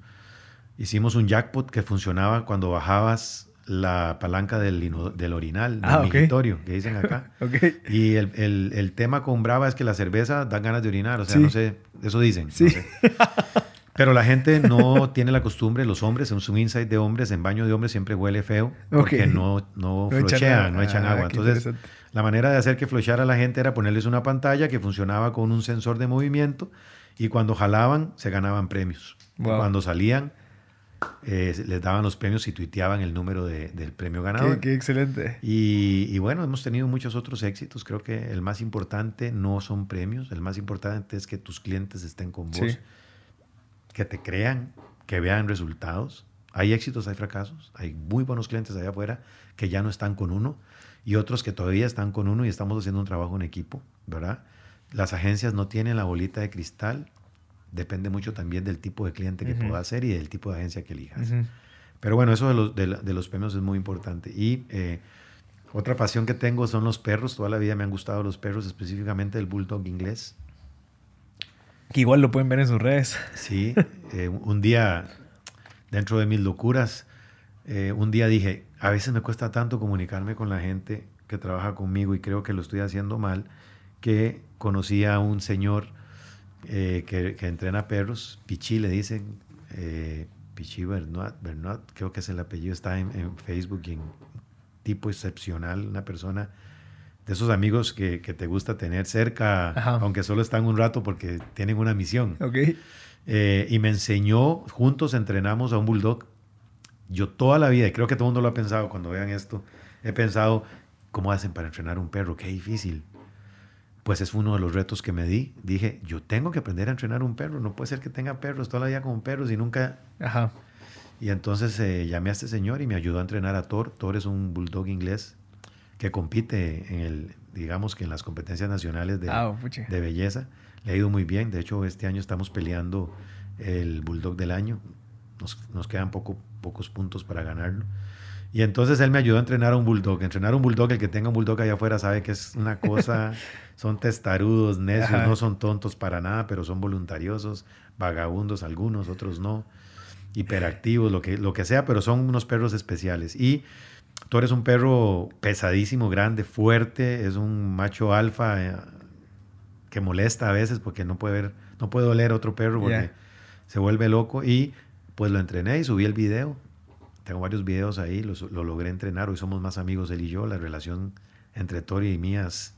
S1: hicimos un jackpot que funcionaba cuando bajabas la palanca del, del orinal,
S2: ah,
S1: del que dicen acá. Y el, tema con Brava es que la cerveza da ganas de orinar, o sea, no sé, eso dicen. Pero la gente no tiene la costumbre, los hombres, en un insight de hombres, en baño de hombres siempre huele feo, porque no, no, flochean, no echan agua. Ah, Entonces, la manera de hacer que flocheara a la gente era ponerles una pantalla que funcionaba con un sensor de movimiento y cuando jalaban se ganaban premios. Cuando salían eh, les daban los premios y tuiteaban el número del premio ganador.
S2: Qué, excelente.
S1: Y, bueno, hemos tenido muchos otros éxitos. Creo que el más importante no son premios, el más importante es que tus clientes estén con vos, que te crean, que vean resultados. Hay éxitos, hay fracasos, hay muy buenos clientes allá afuera que ya no están con uno y otros que todavía están con uno y estamos haciendo un trabajo en equipo, ¿verdad? Las agencias no tienen la bolita de cristal, depende mucho también del tipo de cliente que pueda ser y del tipo de agencia que elijas. Pero bueno, eso de los, de, los, premios es muy importante. Y eh, otra pasión que tengo son los perros. Toda la vida me han gustado los perros, específicamente el bulldog inglés.
S2: Que igual lo pueden ver en sus redes.
S1: Sí, eh, un día, dentro de mis locuras, eh, un día dije, a veces me cuesta tanto comunicarme con la gente que trabaja conmigo y creo que lo estoy haciendo mal, que conocí a un señor eh, que, entrena perros, Pichi le dicen, eh, Pichi Bernat, Bernat, creo que es el apellido, está en, Facebook y en tipo excepcional, una persona de esos amigos que, te gusta tener cerca, aunque solo están un rato porque tienen una misión.
S2: Okay.
S1: Eh, y me enseñó, juntos entrenamos a un bulldog yo toda la vida, y creo que todo el mundo lo ha pensado cuando vean esto, he pensado, ¿cómo hacen para entrenar un perro? Qué difícil. Pues es uno de los retos que me di. Dije, yo tengo que aprender a entrenar un perro. No puede ser que tenga perros toda la vida con perros y nunca...
S2: Ajá.
S1: Y entonces eh, llamé a este señor y me ayudó a entrenar a Thor. Thor es un bulldog inglés que compite en el, digamos que en las competencias nacionales de,
S2: ah,
S1: de belleza. Le ha ido muy bien. De hecho, este año estamos peleando el bulldog del año. Nos, nos quedan poco, pocos puntos para ganarlo. Y entonces él me ayudó a entrenar a un bulldog. Entrenar un bulldog, el que tenga un bulldog allá afuera sabe que es una cosa, son testarudos, necios, no son tontos para nada, pero son voluntariosos, vagabundos algunos, otros no, hiperactivos, lo que, lo que sea, pero son unos perros especiales. Y tú eres un perro pesadísimo, grande, fuerte, es un macho alfa eh, que molesta a veces porque no puede ver no puedo leer otro perro porque se vuelve loco. Y pues lo entrené y subí el video. Tengo varios videos ahí, los- lo, logré entrenar. Hoy somos más amigos él y yo. La relación entre Tori y mí es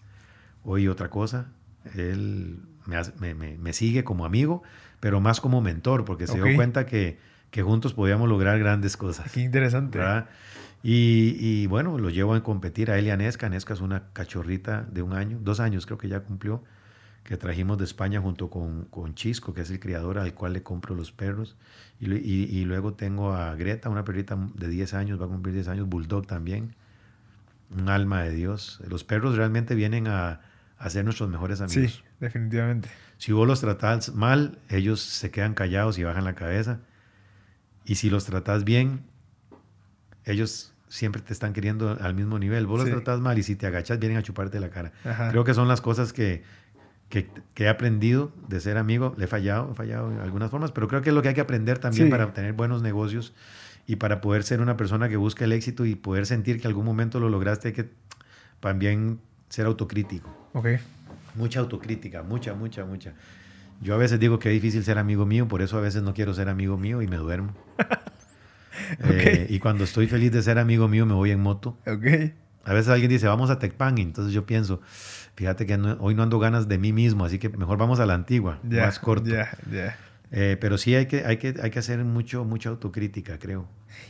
S1: hoy otra cosa. Él me, hace- me- me- me sigue como amigo, pero más como mentor, porque se dio cuenta que, que juntos podíamos lograr grandes cosas.
S2: Qué interesante.
S1: ¿verdad? Y, y, bueno, lo llevo a competir a él y a Nesca. Nesca es una cachorrita de un año, dos años creo que ya cumplió, que trajimos de España junto con, con Chisco, que es el criador al cual le compro los perros. Y, y- y luego tengo a Greta, una perrita de 10 años, va a cumplir 10 años, Bulldog también, un alma de Dios. Los perros realmente vienen a, a ser nuestros mejores amigos.
S2: Sí, definitivamente.
S1: Si vos los tratas mal, ellos se quedan callados y bajan la cabeza. Y si los tratas bien, ellos siempre te están queriendo al mismo nivel. Vos
S2: Sí.
S1: los tratas mal y si te agachas, vienen a chuparte la cara.
S2: Ajá.
S1: Creo que son las cosas que, que, que he aprendido de ser amigo. Le he fallado, he fallado en algunas formas, pero creo que es lo que hay que aprender también
S2: Sí.
S1: para tener buenos negocios y para poder ser una persona que busca el éxito y poder sentir que algún momento lo lograste. Hay que también ser autocrítico.
S2: Ok.
S1: Mucha autocrítica, mucha, mucha, mucha. Yo a veces digo que es difícil ser amigo mío, por eso a veces no quiero ser amigo mío y me duermo. Eh, y cuando estoy feliz de ser amigo mío, me voy en moto.
S2: Ok.
S1: A veces alguien dice, vamos a Tecpan, y entonces yo pienso, fíjate que no- hoy no ando ganas de mí mismo, así que mejor vamos a la antigua,
S2: Ya.
S1: más corto.
S2: Ya, ya.
S1: Eh, pero sí hay que, hay, que, hay que hacer mucho, mucha autocrítica, creo.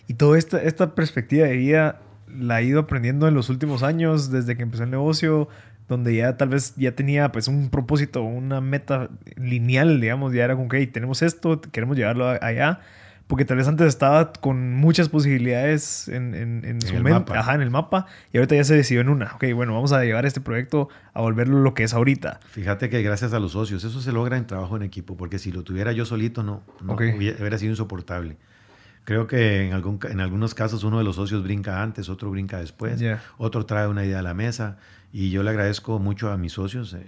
S2: Y toda esta, esta perspectiva de vida la he ido aprendiendo en los últimos años, desde que empezó el negocio, donde ya tal vez ya tenía pues un propósito, una meta lineal, digamos, ya era como "Hey, tenemos esto, queremos llevarlo allá. Porque tal vez antes estaba con muchas posibilidades en, en, en su mente, ajá, en el mapa, y ahorita ya se decidió en una. Ok, bueno, vamos a llevar este proyecto a volverlo lo que es ahorita.
S1: Fíjate que gracias a los socios, eso se logra en trabajo en equipo, porque si lo tuviera yo solito, no, no
S2: Ok.
S1: hubiera, hubiera sido insoportable. Creo que en, algún, en algunos casos uno de los socios brinca antes, otro brinca después,
S2: Ya.
S1: otro trae una idea a la mesa, y yo le agradezco mucho a mis socios eh,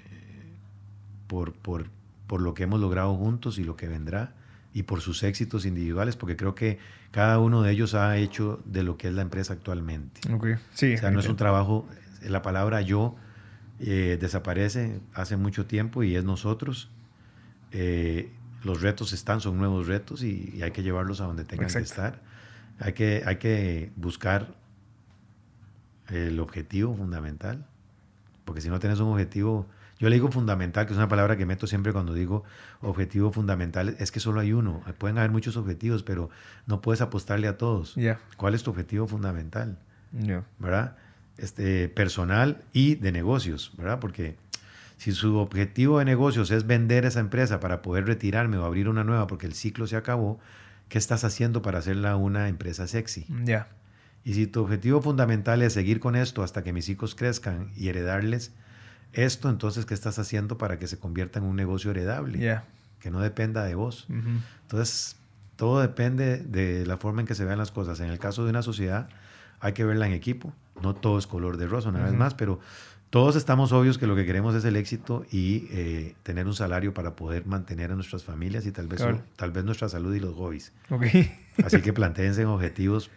S1: por, por, por lo que hemos logrado juntos y lo que vendrá, y por sus éxitos individuales, porque creo que cada uno de ellos ha hecho de lo que es la empresa actualmente.
S2: Ok, sí.
S1: O sea, no es un trabajo, la palabra yo eh, desaparece hace mucho tiempo y es nosotros. Eh, los retos están, son nuevos retos y, y hay que llevarlos a donde tengan que
S2: Exacto.
S1: estar. Hay que, hay que buscar el objetivo fundamental, porque si no tienes un objetivo, yo le digo fundamental, que es una palabra que meto siempre cuando digo objetivo fundamental, es que solo hay uno. Pueden haber muchos objetivos, pero no puedes apostarle a todos. ¿Cuál es tu objetivo fundamental? ¿verdad? Este, personal y de negocios, ¿verdad? Porque si su objetivo de negocios es vender esa empresa para poder retirarme o abrir una nueva porque el ciclo se acabó, ¿qué estás haciendo para hacerla una empresa sexy?
S2: Ya.
S1: Y si tu objetivo fundamental es seguir con esto hasta que mis hijos crezcan y heredarles esto, entonces, ¿qué estás haciendo para que se convierta en un negocio heredable?
S2: Ya.
S1: Que no dependa de vos. Entonces, todo depende de la forma en que se vean las cosas. En el caso de una sociedad, hay que verla en equipo. No todo es color de rosa, una vez más, pero todos estamos obvios que lo que queremos es el éxito y eh, tener un salario para poder mantener a nuestras familias y tal vez,
S2: Claro.
S1: tal vez nuestra salud y los hobbies. Así que planteense en objetivos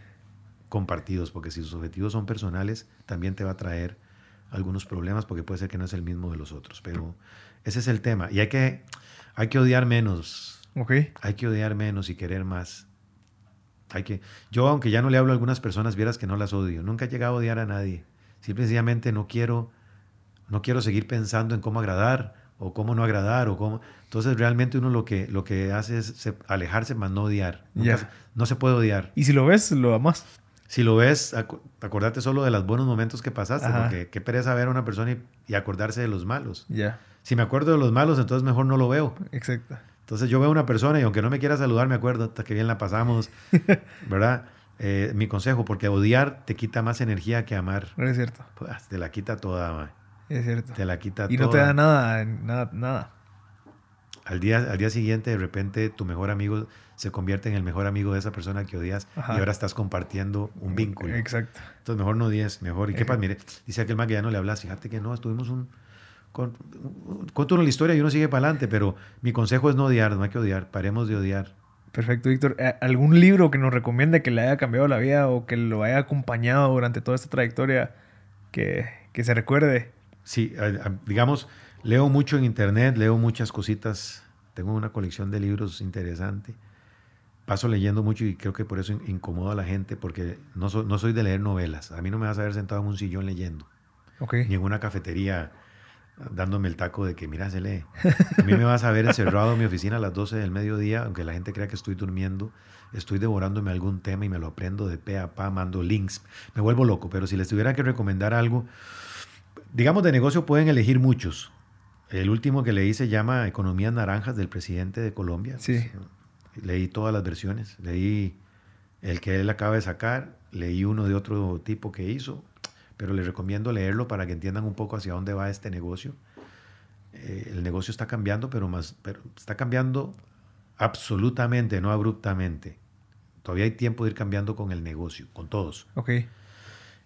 S1: compartidos, porque si sus objetivos son personales, también te va a traer algunos problemas, porque puede ser que no es el mismo de los otros. Pero ese es el tema. Y hay que, hay que odiar menos.
S2: ok.
S1: Hay que odiar menos y querer más. Hay que, yo, aunque ya no le hablo a algunas personas, vieras que no las odio. Nunca he llegado a odiar a nadie. Simplemente no quiero, no quiero seguir pensando en cómo agradar o cómo no agradar o cómo. Entonces realmente uno lo que, lo que hace es se- alejarse más no odiar. Nunca No se puede odiar.
S2: Y si lo ves, lo amas.
S1: Si lo ves, acu- acordate solo de los buenos momentos que pasaste,
S2: Ajá.
S1: porque qué pereza ver a una persona y, y acordarse de los malos.
S2: Ya.
S1: Si me acuerdo de los malos, entonces mejor no lo veo.
S2: Exacto.
S1: Entonces yo veo a una persona y aunque no me quiera saludar, me acuerdo hasta que bien la pasamos, ¿verdad? Eh, mi consejo, porque odiar te quita más energía que amar.
S2: Es cierto.
S1: Pues, te la quita toda, ma.
S2: Es cierto.
S1: te la quita
S2: Y
S1: toda.
S2: no te da nada, nada, nada.
S1: Al día, al día siguiente, de repente, tu mejor amigo se convierte en el mejor amigo de esa persona que odias
S2: Ajá.
S1: y ahora estás compartiendo un vínculo.
S2: Exacto.
S1: Entonces mejor no odies, mejor. ¿Y qué pasa? Mire, dice aquel man que ya no le hablas, fíjate que no, estuvimos un... Con, cuento uno la historia y uno sigue para adelante, pero mi consejo es no odiar, no hay que odiar, paremos de odiar.
S2: Perfecto, Víctor. ¿Algún libro que nos recomiende que le haya cambiado la vida o que lo haya acompañado durante toda esta trayectoria que, que se recuerde?
S1: Sí, digamos, leo mucho en internet, leo muchas cositas Tengo una colección de libros interesante. Paso leyendo mucho y creo que por eso incomodo a la gente porque no, no soy de leer novelas. A mí no me vas a ver sentado en un sillón leyendo.
S2: Okay.
S1: Ni en una cafetería dándome el taco de que, mira, se lee. A mí me vas a ver encerrado en mi oficina a las 12 del mediodía, aunque la gente crea que estoy durmiendo, estoy devorándome algún tema y me lo aprendo de pe a pa, mando links, me vuelvo loco, pero si les tuviera que recomendar algo, digamos de negocio pueden elegir muchos. El último que leí se llama Economías Naranjas del presidente de Colombia.
S2: Sí.
S1: Leí todas las versiones, leí el que él acaba de sacar, leí uno de otro tipo que hizo, pero les recomiendo leerlo para que entiendan un poco hacia dónde va este negocio. Eh, el negocio está cambiando, pero, más, pero está cambiando absolutamente, no abruptamente. Todavía hay tiempo de ir cambiando con el negocio, con todos.
S2: Ok.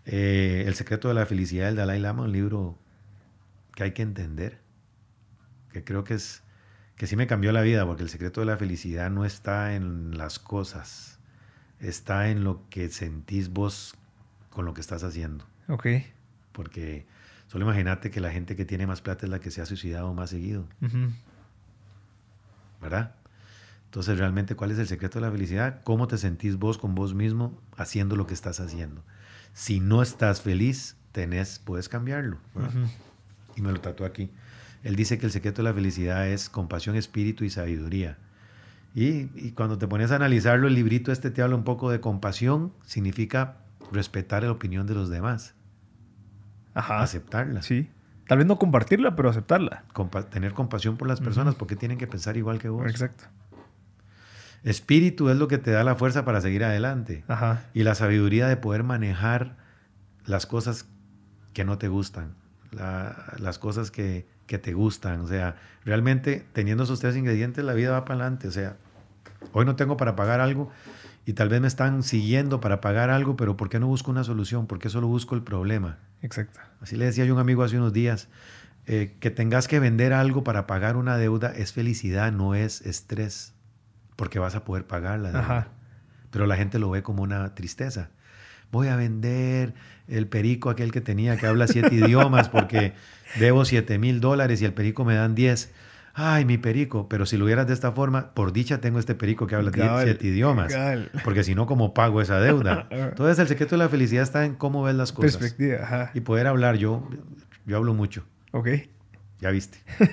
S1: Eh, el secreto de la felicidad del Dalai Lama, un libro que hay que entender, que creo que es que sí me cambió la vida, porque el secreto de la felicidad no está en las cosas, está en lo que sentís vos con lo que estás haciendo.
S2: Ok.
S1: Porque solo imagínate que la gente que tiene más plata es la que se ha suicidado más seguido. ¿Verdad? Entonces, realmente, ¿cuál es el secreto de la felicidad? ¿Cómo te sentís vos con vos mismo haciendo lo que estás haciendo? Si no estás feliz, tenés, puedes cambiarlo. Y me lo trató aquí. Él dice que el secreto de la felicidad es compasión, espíritu y sabiduría. Y, y, cuando te pones a analizarlo, el librito este te habla un poco de compasión, significa respetar la opinión de los demás.
S2: Ajá.
S1: Aceptarla.
S2: Sí. Tal vez no compartirla, pero aceptarla.
S1: tener compasión por las personas porque tienen que pensar igual que vos.
S2: Exacto.
S1: Espíritu es lo que te da la fuerza para seguir adelante.
S2: Ajá.
S1: Y la sabiduría de poder manejar las cosas que no te gustan, las cosas que, que, te gustan. O sea, realmente teniendo esos tres ingredientes, la vida va para adelante. O sea, hoy no tengo para pagar algo y tal vez me están siguiendo para pagar algo, pero ¿por qué no busco una solución? ¿Por qué solo busco el problema?
S2: Exacto.
S1: Así le decía yo a un amigo hace unos días, eh, que tengas que vender algo para pagar una deuda es felicidad, no es estrés, porque vas a poder pagarla.
S2: Ajá.
S1: Pero la gente lo ve como una tristeza. Voy a vender el perico aquel que tenía que habla siete idiomas porque debo siete mil dólares y el perico me dan diez ay, mi perico, pero si lo hubieras de esta forma, por dicha tengo este perico que habla siete idiomas, porque si no, ¿cómo pago esa deuda? Entonces, el secreto de la felicidad está en cómo ves las cosas.
S2: Perspectiva, ajá.
S1: Y poder hablar, yo, yo hablo mucho.
S2: Ok.
S1: Ya viste.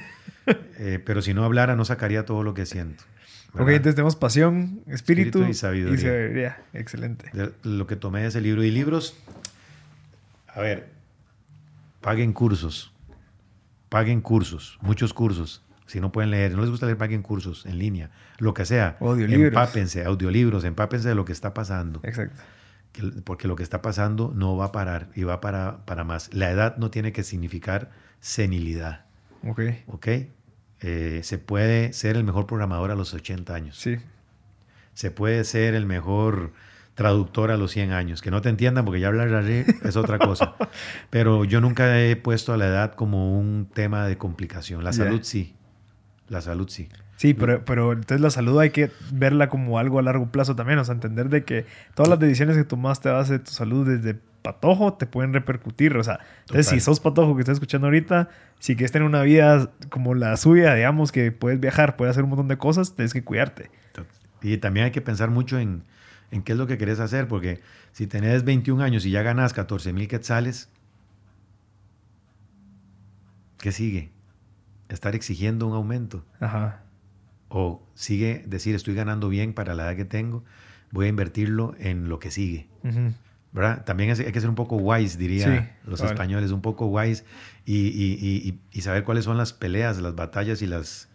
S1: Eh, pero si no hablara, no sacaría todo lo que siento.
S2: Ok, entonces tenemos pasión, espíritu,
S1: y, sabiduría.
S2: Excelente.
S1: lo que tomé de ese libro. Y libros, a ver, paguen cursos. Paguen cursos, muchos cursos. Si no pueden leer, no les gusta leer, paguen cursos en línea, lo que sea.
S2: Audiolibros.
S1: Empápense, audiolibros, empápense de lo que está pasando.
S2: Exacto.
S1: porque lo que está pasando no va a parar y va para, para más. La edad no tiene que significar senilidad.
S2: Ok.
S1: Ok. Eh, se puede ser el mejor programador a los 80 años.
S2: Sí.
S1: Se puede ser el mejor traductor a los 100 años. Que no te entiendan porque ya hablar así es otra cosa. Pero yo nunca he puesto a la edad como un tema de complicación. La salud sí. La salud sí.
S2: Sí, pero, pero entonces la salud hay que verla como algo a largo plazo también, o sea, entender de que todas las decisiones que tomaste a base de tu salud desde patojo te pueden repercutir, o sea, entonces si sos patojo que estás escuchando ahorita, si quieres tener una vida como la suya, digamos, que puedes viajar, puedes hacer un montón de cosas, tienes que cuidarte.
S1: Y también hay que pensar mucho en, en qué es lo que querés hacer, porque si tenés 21 años y ya ganas 14 mil quetzales, ¿qué sigue? estar exigiendo un aumento.
S2: Ajá.
S1: O sigue decir, estoy ganando bien para la edad que tengo, voy a invertirlo en lo que sigue. ¿verdad? También hay que ser un poco wise, diría los españoles, un poco wise y, y, y, saber cuáles son las peleas, las batallas y las,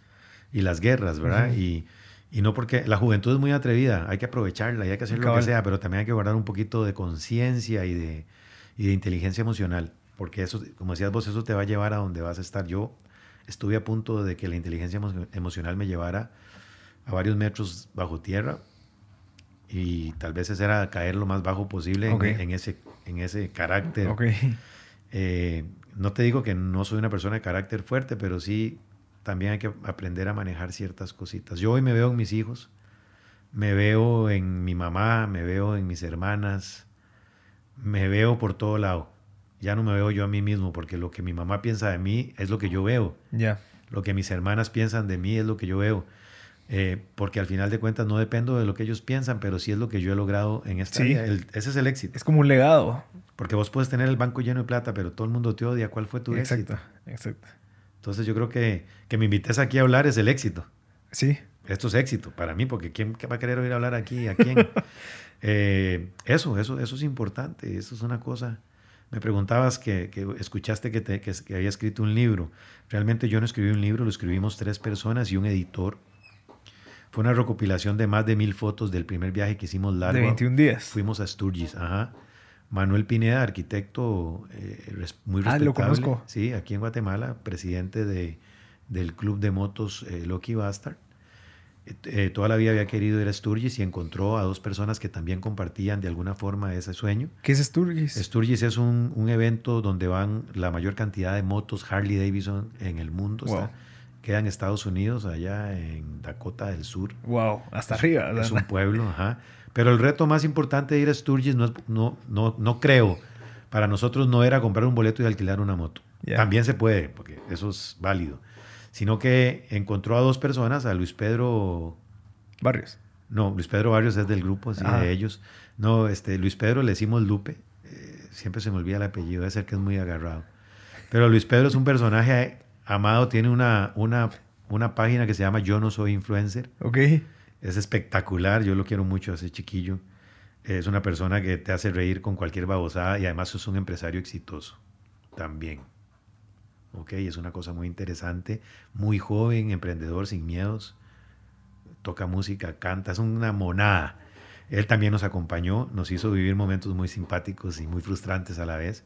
S1: y las guerras, ¿verdad? y, no porque la juventud es muy atrevida, hay que aprovecharla y hay que hacer lo que sea, pero también hay que guardar un poquito de conciencia y de, y de inteligencia emocional, porque eso, como decías vos, eso te va a llevar a donde vas a estar. Yo estuve a punto de que la inteligencia emocional me llevara a varios metros bajo tierra y tal vez ese era caer lo más bajo posible en, ese, en ese carácter. Eh, no te digo que no soy una persona de carácter fuerte, pero sí también hay que aprender a manejar ciertas cositas. Yo hoy me veo en mis hijos, me veo en mi mamá, me veo en mis hermanas, me veo por todo lado ya no me veo yo a mí mismo, porque lo que mi mamá piensa de mí es lo que yo veo.
S2: Ya.
S1: Lo que mis hermanas piensan de mí es lo que yo veo. Eh, porque al final de cuentas no dependo de lo que ellos piensan, pero sí es lo que yo he logrado en esta
S2: Sí.
S1: vida. El- ese es el éxito.
S2: Es como un legado.
S1: Porque vos puedes tener el banco lleno de plata, pero todo el mundo te odia. ¿Cuál fue tu
S2: Exacto,
S1: éxito?
S2: exacto.
S1: Entonces yo creo que que me invites aquí a hablar es el éxito.
S2: Sí,
S1: Esto es éxito para mí, porque ¿quién va a querer oír hablar aquí? ¿A quién? Eh, eso, eso, eso es importante. Eso es una cosa. Me preguntabas que, que escuchaste que, te- que, que había escrito un libro. Realmente yo no escribí un libro, lo escribimos tres personas y un editor. Fue una recopilación de más de mil fotos del primer viaje que hicimos largo.
S2: de 21 días.
S1: Fuimos a Sturgis, ajá. Manuel Pineda, arquitecto eh, muy
S2: Ah,
S1: respetable.
S2: lo conozco.
S1: Sí, aquí en Guatemala, presidente de, del club de motos eh, Lucky Bastard. Eh, eh, toda la vida había querido ir a Sturgis y encontró a dos personas que también compartían de alguna forma ese sueño.
S2: ¿Qué es Sturgis?
S1: Sturgis es un, un evento donde van la mayor cantidad de motos Harley Davidson en el mundo.
S2: Wow.
S1: Está- queda en Estados Unidos, allá en Dakota del Sur.
S2: Wow, hasta arriba.
S1: Es un pueblo, ajá. Pero el reto más importante de ir a Sturgis no, no, no, no creo, para nosotros no era comprar un boleto y alquilar una moto. También se puede, porque eso es válido. Sino que encontró a dos personas, a Luis Pedro,
S2: Barrios.
S1: no, Luis Pedro Barrios es del grupo, sí, de ellos. No, este, Luis Pedro le decimos Lupe, eh, siempre se me olvida el apellido, debe ser que es muy agarrado. Pero Luis Pedro es un personaje amado, tiene una, una, una página que se llama Yo no soy influencer.
S2: Ok.
S1: Es espectacular, yo lo quiero mucho ese chiquillo. Es una persona que te hace reír con cualquier babosada y además es un empresario exitoso también. Ok, es una cosa muy interesante, muy joven, emprendedor, sin miedos. Toca música, canta, es una monada. Él también nos acompañó, nos hizo vivir momentos muy simpáticos y muy frustrantes a la vez.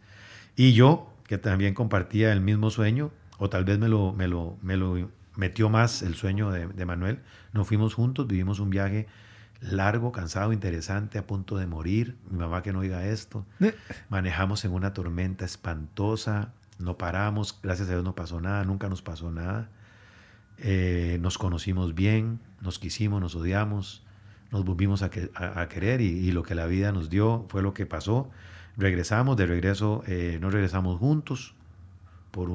S1: Y yo, que también compartía el mismo sueño, o tal vez me lo, me lo, me lo metió más el sueño de, de Manuel, nos fuimos juntos, vivimos un viaje largo, cansado, interesante, a punto de morir. Mi mamá que no oiga esto. Manejamos en una tormenta espantosa, no paramos, gracias a Dios no pasó nada, nunca nos pasó nada. Eh, nos conocimos bien, nos quisimos, nos odiamos, nos volvimos a, que- a- a querer y, y lo que la vida nos dio fue lo que pasó. Regresamos, de regreso eh, no regresamos juntos, por,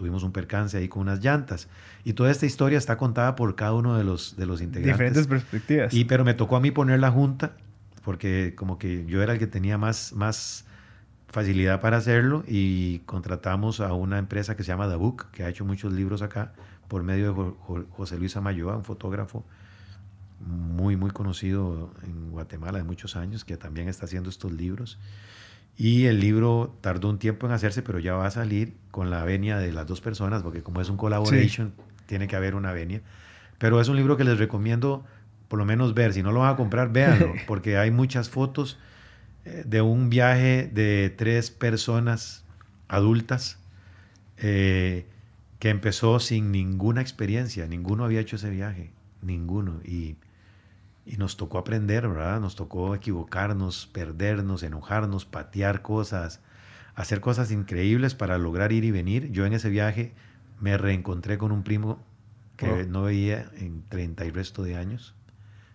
S1: tuvimos un percance ahí con unas llantas. Y toda esta historia está contada por cada uno de los, de los integrantes.
S2: Diferentes perspectivas.
S1: Y, pero me tocó a mí poner la junta, porque como que yo era el que tenía más, más facilidad para hacerlo y contratamos a una empresa que se llama The Book, que ha hecho muchos libros acá, por medio de Jo- Jo- José Luis Amayoa, un fotógrafo muy, muy conocido en Guatemala de muchos años, que también está haciendo estos libros. Y el libro tardó un tiempo en hacerse, pero ya va a salir con la venia de las dos personas, porque como es un collaboration, tiene que haber una venia. Pero es un libro que les recomiendo por lo menos ver. Si no lo van a comprar, véanlo, porque hay muchas fotos eh, de un viaje de tres personas adultas eh, que empezó sin ninguna experiencia. Ninguno había hecho ese viaje, ninguno. Y, y nos tocó aprender, ¿verdad? Nos tocó equivocarnos, perdernos, enojarnos, patear cosas, hacer cosas increíbles para lograr ir y venir. Yo en ese viaje me reencontré con un primo que no veía en 30 y resto de años,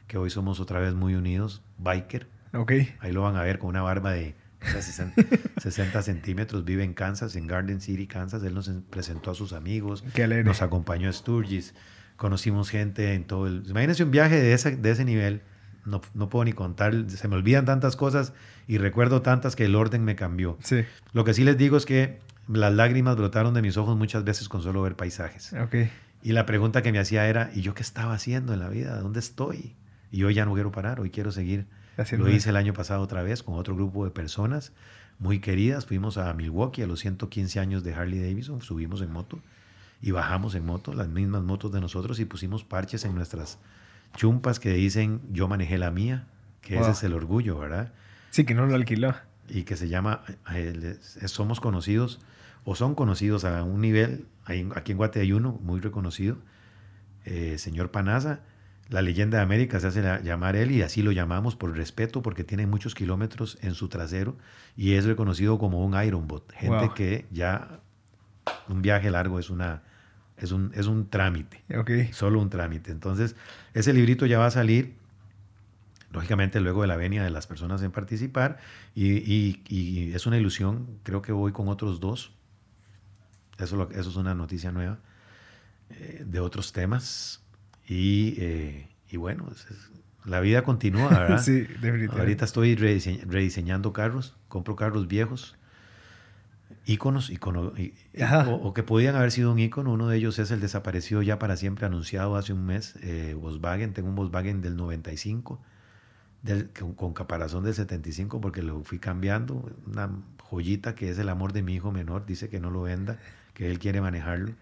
S1: que hoy somos otra vez muy unidos, biker.
S2: Ok.
S1: Ahí lo van a ver con una barba de o sea, 60, 60 centímetros. Vive en Kansas, en Garden City, Kansas. Él nos presentó a sus amigos,
S2: Qué
S1: nos acompañó a Sturgis. Conocimos gente en todo el... Imagínense un viaje de ese, de ese nivel. No, no puedo ni contar. Se me olvidan tantas cosas y recuerdo tantas que el orden me cambió.
S2: Sí.
S1: Lo que sí les digo es que las lágrimas brotaron de mis ojos muchas veces con solo ver paisajes.
S2: Ok.
S1: Y la pregunta que me hacía era, ¿y yo qué estaba haciendo en la vida? ¿Dónde estoy? Y hoy ya no quiero parar, hoy quiero seguir.
S2: Haciendo
S1: Lo hice el año pasado otra vez con otro grupo de personas muy queridas. Fuimos a Milwaukee a los 115 años de Harley Davidson, subimos en moto y bajamos en moto, las mismas motos de nosotros y pusimos parches en nuestras chumpas que dicen yo manejé la mía, que
S2: Wow.
S1: ese es el orgullo, ¿verdad?
S2: Sí, que no lo alquiló.
S1: y que se llama eh, Somos Conocidos o son conocidos a un nivel, aquí en Guate hay uno muy reconocido, eh, señor Panaza, la leyenda de América se hace la- llamar él y así lo llamamos por respeto porque tiene muchos kilómetros en su trasero y es reconocido como un Ironbot, gente
S2: Wow.
S1: que ya un viaje largo es una es un, es un trámite
S2: Ok.
S1: solo un trámite. Entonces, ese librito ya va a salir, lógicamente luego de la venia de las personas en participar, y, y- y es una ilusión, creo que voy con otros dos, eso, lo- eso es una noticia nueva. eh, de otros temas. Y, eh, y bueno, es- es- la vida continúa, ¿verdad?
S2: sí, definitivamente.
S1: Ahorita estoy redise- rediseñando carros, compro carros viejos, íconos,
S2: Ajá.
S1: o, o que podían haber sido un ícono. Uno de ellos es el desaparecido ya para siempre anunciado hace un mes, eh, Volkswagen. Tengo un Volkswagen del 95, del, con, con caparazón del 75 porque lo fui cambiando. Una joyita que es el amor de mi hijo menor, dice que no lo venda, que él quiere manejarlo.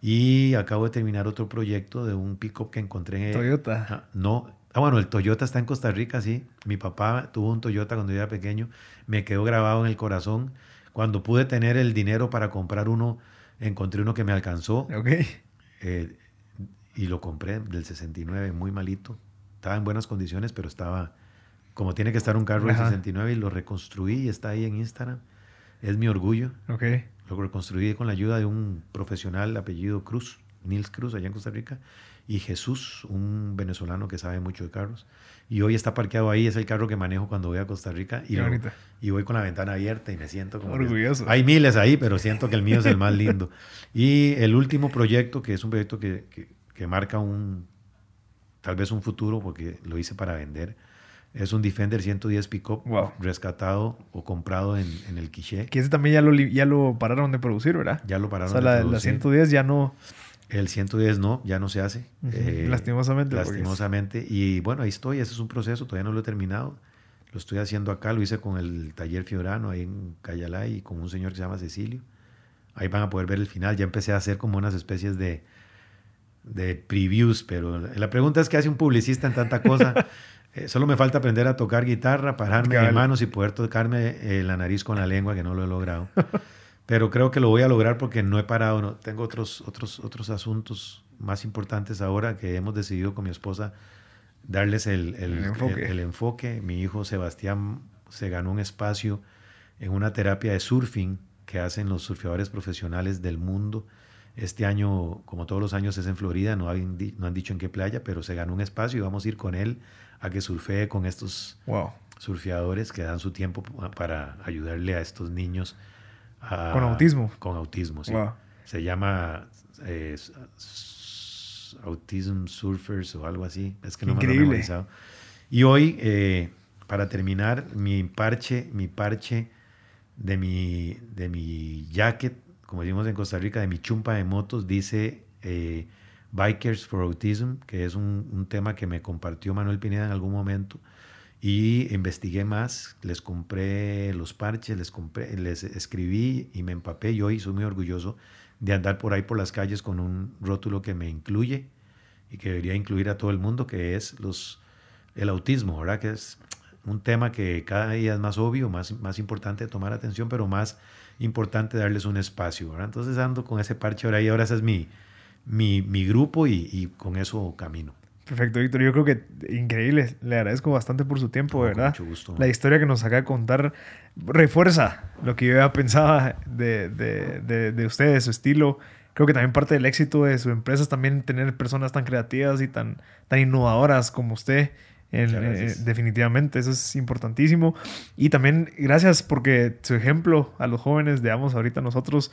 S1: Y acabo de terminar otro proyecto de un pick-up que encontré.
S2: Toyota.
S1: Ah, no. Ah, bueno, el Toyota está en Costa Rica, sí. Mi papá tuvo un Toyota cuando yo era pequeño. Me quedó grabado en el corazón. Cuando pude tener el dinero para comprar uno, encontré uno que me alcanzó
S2: Ok.
S1: eh, y lo compré del 69, muy malito. Estaba en buenas condiciones, pero estaba como tiene que estar un carro del
S2: Ajá.
S1: 69 y lo reconstruí y está ahí en Instagram. Es mi orgullo.
S2: Ok.
S1: Lo reconstruí con la ayuda de un profesional apellido Cruz, Nils Cruz, allá en Costa Rica, y Jesús, un venezolano que sabe mucho de carros. Y hoy está parqueado ahí, es el carro que manejo cuando voy a Costa Rica y, lo- y voy con la ventana abierta y me siento como... que-
S2: Orgulloso.
S1: hay miles ahí, pero siento que el mío es el más lindo. Y el último proyecto, que es un proyecto que, que- que marca un, tal vez un futuro, porque lo hice para vender, es un Defender 110 Pickup
S2: Wow.
S1: rescatado o comprado en, en el Quiché.
S2: Que ese también ya lo, ya lo pararon de producir, ¿verdad?
S1: Ya lo
S2: O
S1: pararon
S2: sea,
S1: de
S2: la, la
S1: producir.
S2: 110 ya no.
S1: El 110 no, ya no se hace.
S2: Ujú,
S1: Eh,
S2: lastimosamente.
S1: Y bueno, ahí estoy, ese es un proceso, todavía no lo he terminado. Lo estoy haciendo acá, lo hice con el taller Fiorano ahí en Cayalá y con un señor que se llama Cecilio. Ahí van a poder ver el final. Ya empecé a hacer como unas especies de, de previews, pero la pregunta es qué hace un publicista en tanta cosa. Eh, solo me falta aprender a tocar guitarra, pararme de manos y poder tocarme eh, la nariz con la lengua, que no lo he logrado. Pero creo que lo voy a lograr porque no he parado. No. Tengo otros, otros, otros asuntos más importantes ahora que hemos decidido con mi esposa darles el, el-
S2: El enfoque.
S1: el- el enfoque. Mi hijo Sebastián se ganó un espacio en una terapia de surfing que hacen los surfeadores profesionales del mundo. Este año, como todos los años, es en Florida, no, di- no han dicho en qué playa, pero se ganó un espacio y vamos a ir con él a que surfee con estos
S2: Wow.
S1: surfeadores que dan su tiempo pa- para ayudarle a estos niños a-
S2: Con autismo.
S1: Con autismo, sí.
S2: Wow.
S1: Se llama eh, Autism Surfers o algo así. Es que no me lo he
S2: Increíble.
S1: memorizado. Y hoy, eh, para terminar, mi parche, mi parche de mi, de mi jacket, como decimos en Costa Rica, de mi chumpa de motos, dice eh, Bikers for Autism, que es un, un tema que me compartió Manuel Pineda en algún momento. Y investigué más, les compré los parches, les, compré, les escribí y me empapé. Y hoy soy muy orgulloso de andar por ahí por las calles con un rótulo que me incluye y que debería incluir a todo el mundo, que es los, el autismo, ¿verdad? Que es un tema que cada día es más obvio, más, importante tomar atención, pero más importante darles un espacio, ¿verdad? Entonces ando con ese parche ahora y ahora ese es mi, grupo y, y con eso camino.
S2: Perfecto, Víctor. Yo creo que increíble. Le agradezco bastante por su tiempo, ¿verdad?
S1: mucho gusto.
S2: La historia que nos acaba de contar refuerza lo que yo ya pensaba de, de, de, de usted, de su estilo. Creo que también parte del éxito de su empresa es también tener personas tan creativas y tan, tan innovadoras como usted. En- eh, definitivamente, eso es importantísimo. Y también gracias porque su ejemplo a los jóvenes, digamos, ahorita nosotros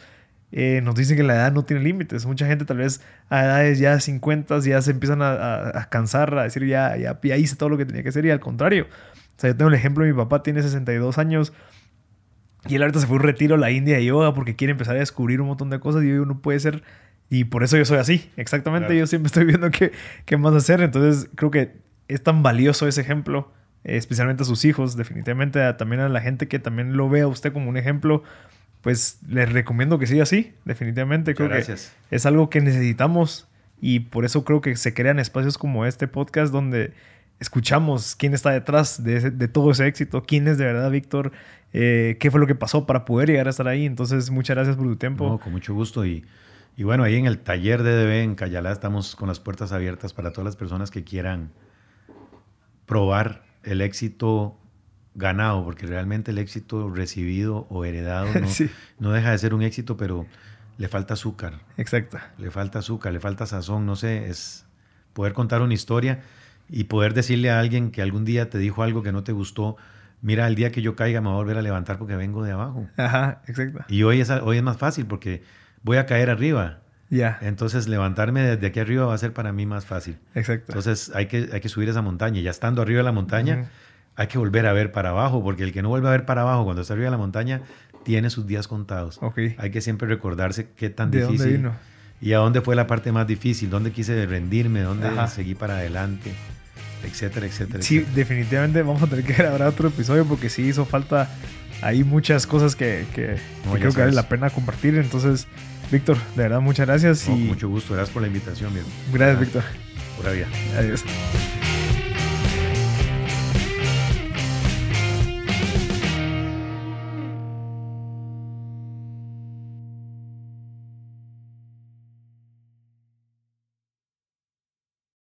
S2: eh, nos dicen que la edad no tiene límites. Mucha gente tal vez a edades ya 50 ya se empiezan a, a- a cansar, a decir ya, ya, ya hice todo lo que tenía que hacer y al contrario. O sea, yo tengo el ejemplo mi papá, tiene 62 años y él ahorita se fue a un retiro a la India de yoga porque quiere empezar a descubrir un montón de cosas y yo digo, no puede ser. Y por eso yo soy así, exactamente.
S1: Claro.
S2: Yo siempre estoy viendo qué, qué más hacer. Entonces creo que es tan valioso ese ejemplo, eh, especialmente a sus hijos, definitivamente a- también a la gente que también lo vea a usted como un ejemplo. Pues les recomiendo que siga así, definitivamente. Creo que
S1: gracias.
S2: es algo que necesitamos y por eso creo que se crean espacios como este podcast donde escuchamos quién está detrás de, ese- de todo ese éxito, quién es de verdad Víctor, eh, qué fue lo que pasó para poder llegar a estar ahí. Entonces, muchas gracias por tu tiempo.
S1: No, con mucho gusto. Y, y bueno, ahí en el taller de DB en Cayalá estamos con las puertas abiertas para todas las personas que quieran probar el éxito ganado, porque realmente el éxito recibido o heredado no,
S2: Sí.
S1: no deja de ser un éxito, pero le falta azúcar,
S2: Exacto.
S1: le falta azúcar, le falta sazón, no sé, es poder contar una historia y poder decirle a alguien que algún día te dijo algo que no te gustó, mira, el día que yo caiga me voy a volver a levantar porque vengo de abajo.
S2: Ajá, exacto.
S1: Y hoy es, hoy es más fácil porque voy a caer arriba,
S2: Ya.
S1: Entonces levantarme desde aquí arriba va a ser para mí más fácil.
S2: Exacto.
S1: Entonces hay que, hay que subir esa montaña. Ya estando arriba de la montaña. Hay que volver a ver para abajo, porque el que no vuelve a ver para abajo cuando está arriba de la montaña tiene sus días contados.
S2: Ok.
S1: Hay que siempre recordarse qué tan
S2: ¿De
S1: difícil
S2: dónde vino?
S1: y a dónde fue la parte más difícil, dónde quise rendirme, dónde
S2: Ajá.
S1: seguí para adelante, etcétera, etcétera.
S2: Sí,
S1: etcétera.
S2: definitivamente vamos a tener que grabar otro episodio porque sí hizo falta ahí muchas cosas que, que-
S1: No,
S2: que creo que vale la pena compartir. Entonces, Víctor, de verdad, muchas gracias
S1: No,
S2: y
S1: mucho gusto, gracias por la invitación, viejo.
S2: gracias, Víctor.
S1: Pura vida.
S2: Adiós.